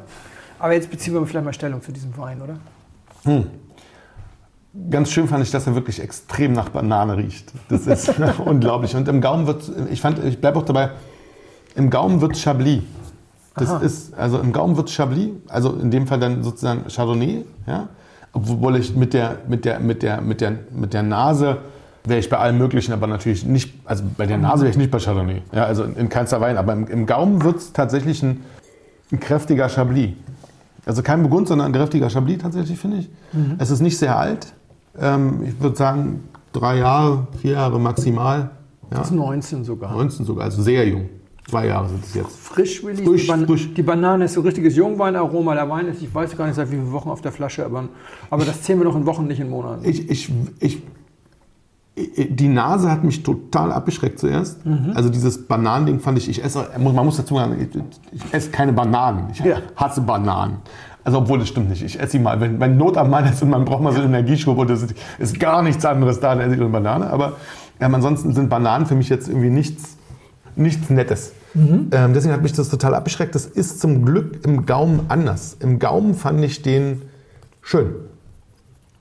Speaker 2: Aber jetzt beziehen wir vielleicht mal Stellung zu diesem Wein, oder?
Speaker 3: Ganz schön fand ich, dass er wirklich extrem nach Banane riecht. Das ist unglaublich. Und im Gaumen wird, ich fand, ich bleibe auch dabei, im Gaumen wird Chablis. Das ist, also im Gaumen wird Chablis, also in dem Fall dann sozusagen Chardonnay, ja. Obwohl ich mit der, mit der, mit der, mit der, mit der Nase wäre ich bei allem Möglichen, aber natürlich nicht, also bei der Nase wäre ich nicht bei Chardonnay. Ja, also in keinster Wein. Aber im, im Gaumen wird es tatsächlich ein, ein kräftiger Chablis. Also kein Burgund, sondern ein kräftiger Chablis tatsächlich, finde ich. Es ist nicht sehr alt. Ähm, ich würde sagen, drei Jahre, vier Jahre maximal. Ja,
Speaker 2: Das ist 19 sogar.
Speaker 3: 19 sogar, also sehr jung. Zwei Jahre sind es jetzt.
Speaker 2: Frisch, Willi.
Speaker 3: Frisch,
Speaker 2: die, Ban
Speaker 3: frisch.
Speaker 2: die Banane ist so richtiges Jungweinaroma. Der Wein ist, ich weiß gar nicht seit wie vielen Wochen auf der Flasche, aber, aber das zählen wir noch in Wochen, nicht in Monaten.
Speaker 3: Ich, ich, ich, ich, die Nase hat mich total abgeschreckt zuerst.
Speaker 2: Mhm.
Speaker 3: Also dieses Bananending fand ich, ich esse, man muss dazu sagen, ich, ich esse keine Bananen. Ich
Speaker 2: Ja.
Speaker 3: hasse Bananen. Also obwohl das stimmt nicht. Ich esse sie mal, wenn, wenn Not am Mann ist und man braucht mal so einen Energieschub und es ist, ist gar nichts anderes da, dann esse ich eine Banane. Aber ähm, ansonsten sind Bananen für mich jetzt irgendwie nichts, nichts Nettes.
Speaker 2: Mhm.
Speaker 3: Ähm, deswegen hat mich das total abgeschreckt. Das ist zum Glück im Gaumen anders. Im Gaumen fand ich den schön.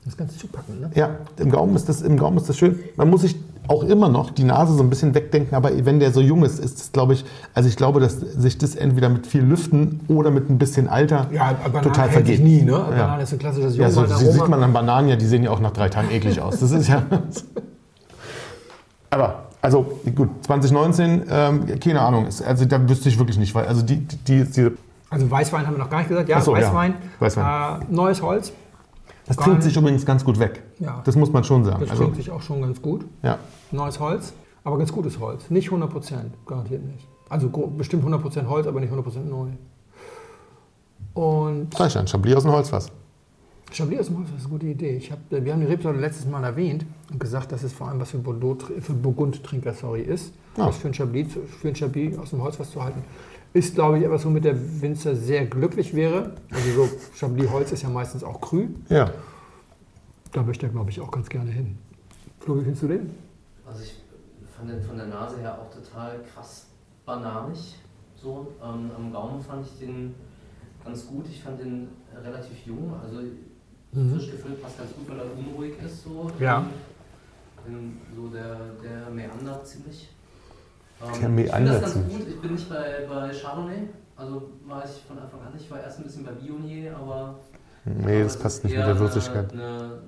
Speaker 2: Das kannst du zupacken, ne?
Speaker 3: Ja, im Gaumen ist das, im Gaumen ist das schön. Man muss sich auch immer noch die Nase so ein bisschen wegdenken, aber wenn der so jung ist, ist das, glaube ich, also ich glaube, dass sich das entweder mit viel Lüften oder mit ein bisschen Alter
Speaker 2: Ja,
Speaker 3: total vergeht.
Speaker 2: nie, ne?
Speaker 3: Ja.
Speaker 2: Banane ist ein klassisches
Speaker 3: Ja, so, sieht man an Bananen ja, die sehen ja auch nach drei Tagen eklig aus. Das ist ja. aber, also gut, 2019, ähm, keine Ahnung, ist, also da wüsste ich wirklich nicht, weil also die, die, die
Speaker 2: Also Weißwein haben wir noch gar nicht gesagt. Ja,
Speaker 3: so, ja.
Speaker 2: Weißwein.
Speaker 3: Weißwein.
Speaker 2: Äh, neues Holz.
Speaker 3: das
Speaker 2: Gar
Speaker 3: trinkt sich übrigens ganz gut weg.
Speaker 2: Ja.
Speaker 3: Das muss man schon sagen.
Speaker 2: Das
Speaker 3: Also,
Speaker 2: klingt sich auch schon ganz gut.
Speaker 3: ja.
Speaker 2: Neues Holz, aber ganz gutes Holz. Nicht 100 Prozent, garantiert nicht. Also bestimmt 100 Prozent Holz, aber nicht 100 Prozent neu. Und
Speaker 3: ich dann, Chablis aus dem Holzfass.
Speaker 2: Chablis aus dem Holz, ist eine gute Idee. Ich hab, wir haben die Rebsorte letztes Mal erwähnt und gesagt, dass es vor allem was für, Bordeaux, für Burgund-Trinker sorry, ist.
Speaker 3: Ja.
Speaker 2: Das für ein, Chablis, für ein Chablis aus dem Holz was zu halten. Ist, glaube ich, etwas, womit der Winzer sehr glücklich wäre. Also so Chablis-Holz ist ja meistens auch grün.
Speaker 3: Ja.
Speaker 2: Da möchte er, glaube ich, auch ganz gerne hin. Flo, wie findest du den?
Speaker 4: Also ich fand den von der Nase her auch total krass bananig. So, ähm, am Gaumen fand ich den ganz gut. Ich fand den relativ jung, also frisch gefüllt passt ganz gut, weil er unruhig ist. So.
Speaker 2: Ja.
Speaker 4: Ähm, so der, der meandert ziemlich. Ähm,
Speaker 3: Der
Speaker 4: ich finde
Speaker 3: meandert
Speaker 4: das ganz
Speaker 3: ziemlich.
Speaker 4: gut. Ich bin nicht bei, bei Chardonnay, also war ich von Anfang an nicht. Ich war erst ein bisschen bei Viognier, aber
Speaker 3: Nee,
Speaker 4: aber
Speaker 3: das passt nicht mit der Würzigkeit.
Speaker 4: Eine,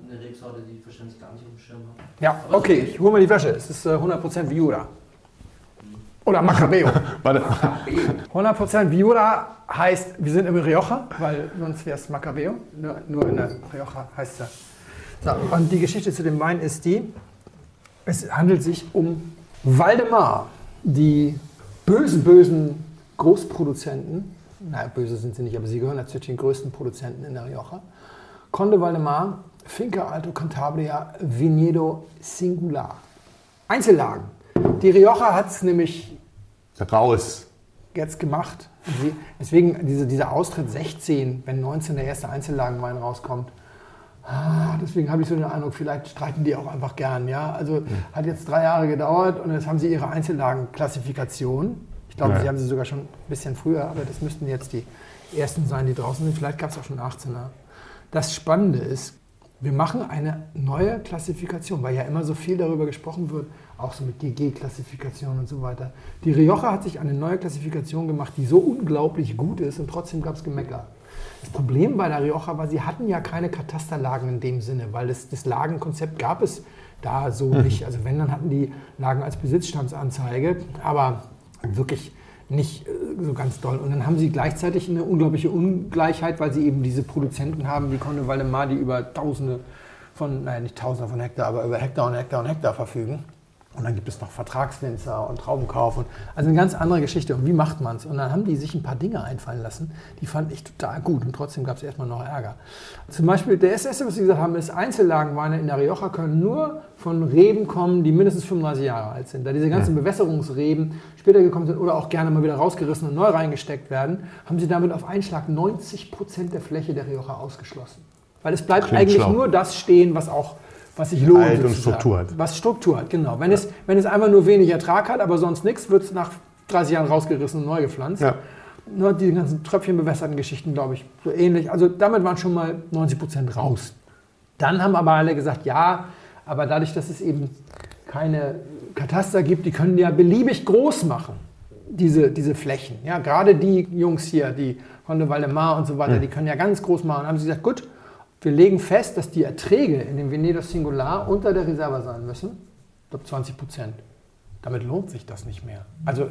Speaker 4: eine, Rebsorte, die ich wahrscheinlich gar nicht auf dem Schirm habe.
Speaker 2: Ja, okay, ich hole mal die Flasche. Es ist äh, 100% Viura. Oder Macabeo.
Speaker 3: Warte.
Speaker 2: 100% Viura heißt, wir sind im Rioja, weil sonst wäre es Macabeo. Nur, nur in der Rioja heißt er. So, und die Geschichte zu dem Wein ist die, es handelt sich um Waldemar, die bösen, bösen Großproduzenten. Na, böse sind sie nicht, aber sie gehören dazu zu den größten Produzenten in der Rioja. Conde Waldemar, Finca Alto Cantabria, Viñedo Singular. Einzellagen. Die Rioja hat es nämlich
Speaker 3: Raus.
Speaker 2: jetzt gemacht. Sie, deswegen diese, dieser Austritt 16, wenn 19 der erste Einzellagenwein rauskommt. Ah, Deswegen habe ich so den Eindruck, vielleicht streiten die auch einfach gern. Ja? Also hat jetzt drei Jahre gedauert und jetzt haben sie ihre Einzellagenklassifikation. Ich glaube,
Speaker 3: Ja.
Speaker 2: sie haben sie sogar schon ein bisschen früher, aber das müssten jetzt die ersten sein, die draußen sind. Vielleicht gab es auch schon 18er. Das Spannende ist, wir machen eine neue Klassifikation, weil ja immer so viel darüber gesprochen wird, auch so mit GG-Klassifikation und so weiter. Die Rioja hat sich eine neue Klassifikation gemacht, die so unglaublich gut ist und trotzdem gab es Gemecker. Das Problem bei der Rioja war, sie hatten ja keine Katasterlagen in dem Sinne, weil das, das Lagenkonzept gab es da so nicht. Also wenn, dann hatten die Lagen als Besitzstandsanzeige, aber wirklich nicht äh, so ganz doll. Und dann haben sie gleichzeitig eine unglaubliche Ungleichheit, weil sie eben diese Produzenten haben, wie Conde Waldemar, die über Tausende von, nein, nicht Tausende von Hektar, aber über Hektar und Hektar und Hektar verfügen. Und dann gibt es noch Vertragswinzer und Traubenkauf. Und, also eine ganz andere Geschichte. Und wie macht man es? Und dann haben die sich ein paar Dinge einfallen lassen, die fand ich total gut. Und trotzdem gab es erstmal noch Ärger. Zum Beispiel, der erste, was sie gesagt haben, ist, Einzellagenweine in der Rioja können nur von Reben kommen, die mindestens 35 Jahre alt sind. Da diese ganzen Bewässerungsreben später gekommen sind oder auch gerne mal wieder rausgerissen und neu reingesteckt werden, haben sie damit auf einen Schlag 90 Prozent der Fläche der Rioja ausgeschlossen. Weil es bleibt
Speaker 3: Klingt
Speaker 2: eigentlich
Speaker 3: schlau.
Speaker 2: nur das stehen, was auch was sich lohnt.
Speaker 3: Alt und. Struktur hat.
Speaker 2: Was Struktur hat, genau. Wenn, es, wenn es einfach nur wenig Ertrag hat, aber sonst nichts, wird es nach 30 Jahren rausgerissen und neu gepflanzt.
Speaker 3: Ja.
Speaker 2: Nur die ganzen tröpfchenbewässerten Geschichten, glaube ich, so ähnlich. Also damit waren schon mal 90 Prozent raus. Dann haben aber alle gesagt, ja, aber dadurch, dass es eben keine Kataster gibt, die können ja beliebig groß machen, diese, diese Flächen. Ja, gerade die Jungs hier, die Conde Waldemar und so weiter, die können ja ganz groß machen. haben sie gesagt, gut, wir legen fest, dass die Erträge in dem Veneto Singular unter der Reserva sein müssen. Ich glaube 20 Prozent. Damit lohnt sich das nicht mehr. Also,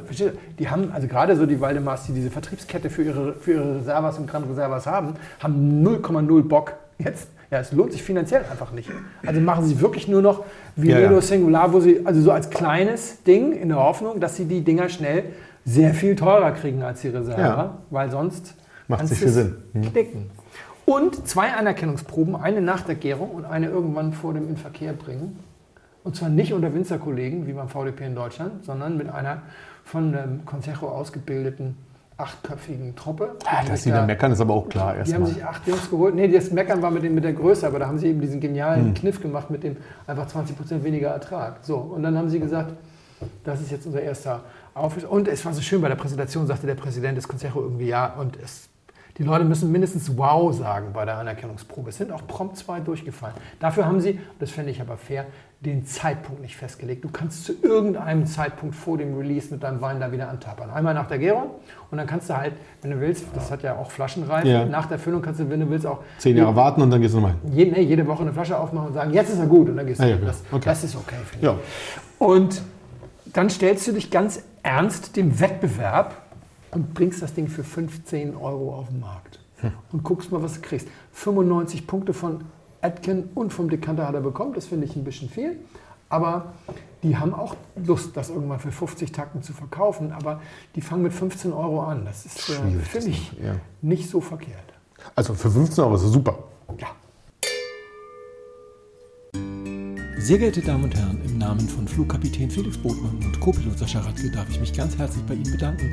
Speaker 2: die haben, also gerade so die Waldemars, die diese Vertriebskette für ihre, für ihre Reservas und Grand Reservas haben, haben 0,0 Bock jetzt. Ja, es lohnt sich finanziell einfach nicht. Also machen sie wirklich nur noch Veneto
Speaker 3: Ja, ja.
Speaker 2: Singular, wo sie, also so als kleines Ding in der Hoffnung, dass sie die Dinger schnell sehr viel teurer kriegen als die Reserva,
Speaker 3: Ja.
Speaker 2: weil sonst
Speaker 3: Macht nicht viel Sinn. Mhm.
Speaker 2: Und zwei Anerkennungsproben, eine nach der Gärung und eine irgendwann vor dem in Verkehr bringen. Und zwar nicht unter Winzerkollegen, wie beim VDP in Deutschland, sondern mit einer von dem Consejo ausgebildeten achtköpfigen Truppe. Die
Speaker 3: Dass die da meckern, ist aber auch klar
Speaker 2: die haben sich acht Jungs geholt. Nee, das Meckern war mit, dem, mit der Größe, aber da haben sie eben diesen genialen
Speaker 3: Hm.
Speaker 2: Kniff gemacht mit dem einfach 20% weniger Ertrag. So, und dann haben sie gesagt, das ist jetzt unser erster Aufriss. Und es war so schön, bei der Präsentation sagte der Präsident des Consejo irgendwie ja. Und es, die Leute müssen mindestens Wow sagen bei der Anerkennungsprobe. Es sind auch prompt zwei durchgefallen. Dafür haben sie, das fände ich aber fair, den Zeitpunkt nicht festgelegt. Du kannst zu irgendeinem Zeitpunkt vor dem Release mit deinem Wein da wieder antappern. Einmal nach der Gärung und dann kannst du halt, wenn du willst, das hat ja auch Flaschenreife,
Speaker 5: Ja.
Speaker 2: nach der Füllung kannst du, wenn du willst, auch
Speaker 5: Zehn Jahre warten und dann gehst du nochmal hin.
Speaker 2: je, nee, jede Woche eine Flasche aufmachen und sagen, jetzt ist er gut und dann gehst du.
Speaker 5: Ah, ja,
Speaker 2: hin.
Speaker 5: ja.
Speaker 2: das,
Speaker 5: Okay.
Speaker 2: das ist okay, finde
Speaker 5: Ja.
Speaker 2: ich. Und dann stellst du dich ganz ernst dem Wettbewerb und bringst das Ding für 15 Euro auf den Markt. Und guckst mal, was du kriegst. 95 Punkte von Atkin und vom Dekanter hat er bekommen. Das finde ich ein bisschen viel. Aber die haben auch Lust, das irgendwann für 50 Takten zu verkaufen. Aber die fangen mit 15 Euro an. Das ist, äh, finde ich,
Speaker 3: ja.
Speaker 2: nicht so verkehrt.
Speaker 3: Also für 15 Euro ist das super.
Speaker 2: Ja.
Speaker 6: Sehr geehrte Damen und Herren, im Namen von Flugkapitän Felix Botmann und Co-Pilot Sascha Radke darf ich mich ganz herzlich bei Ihnen bedanken,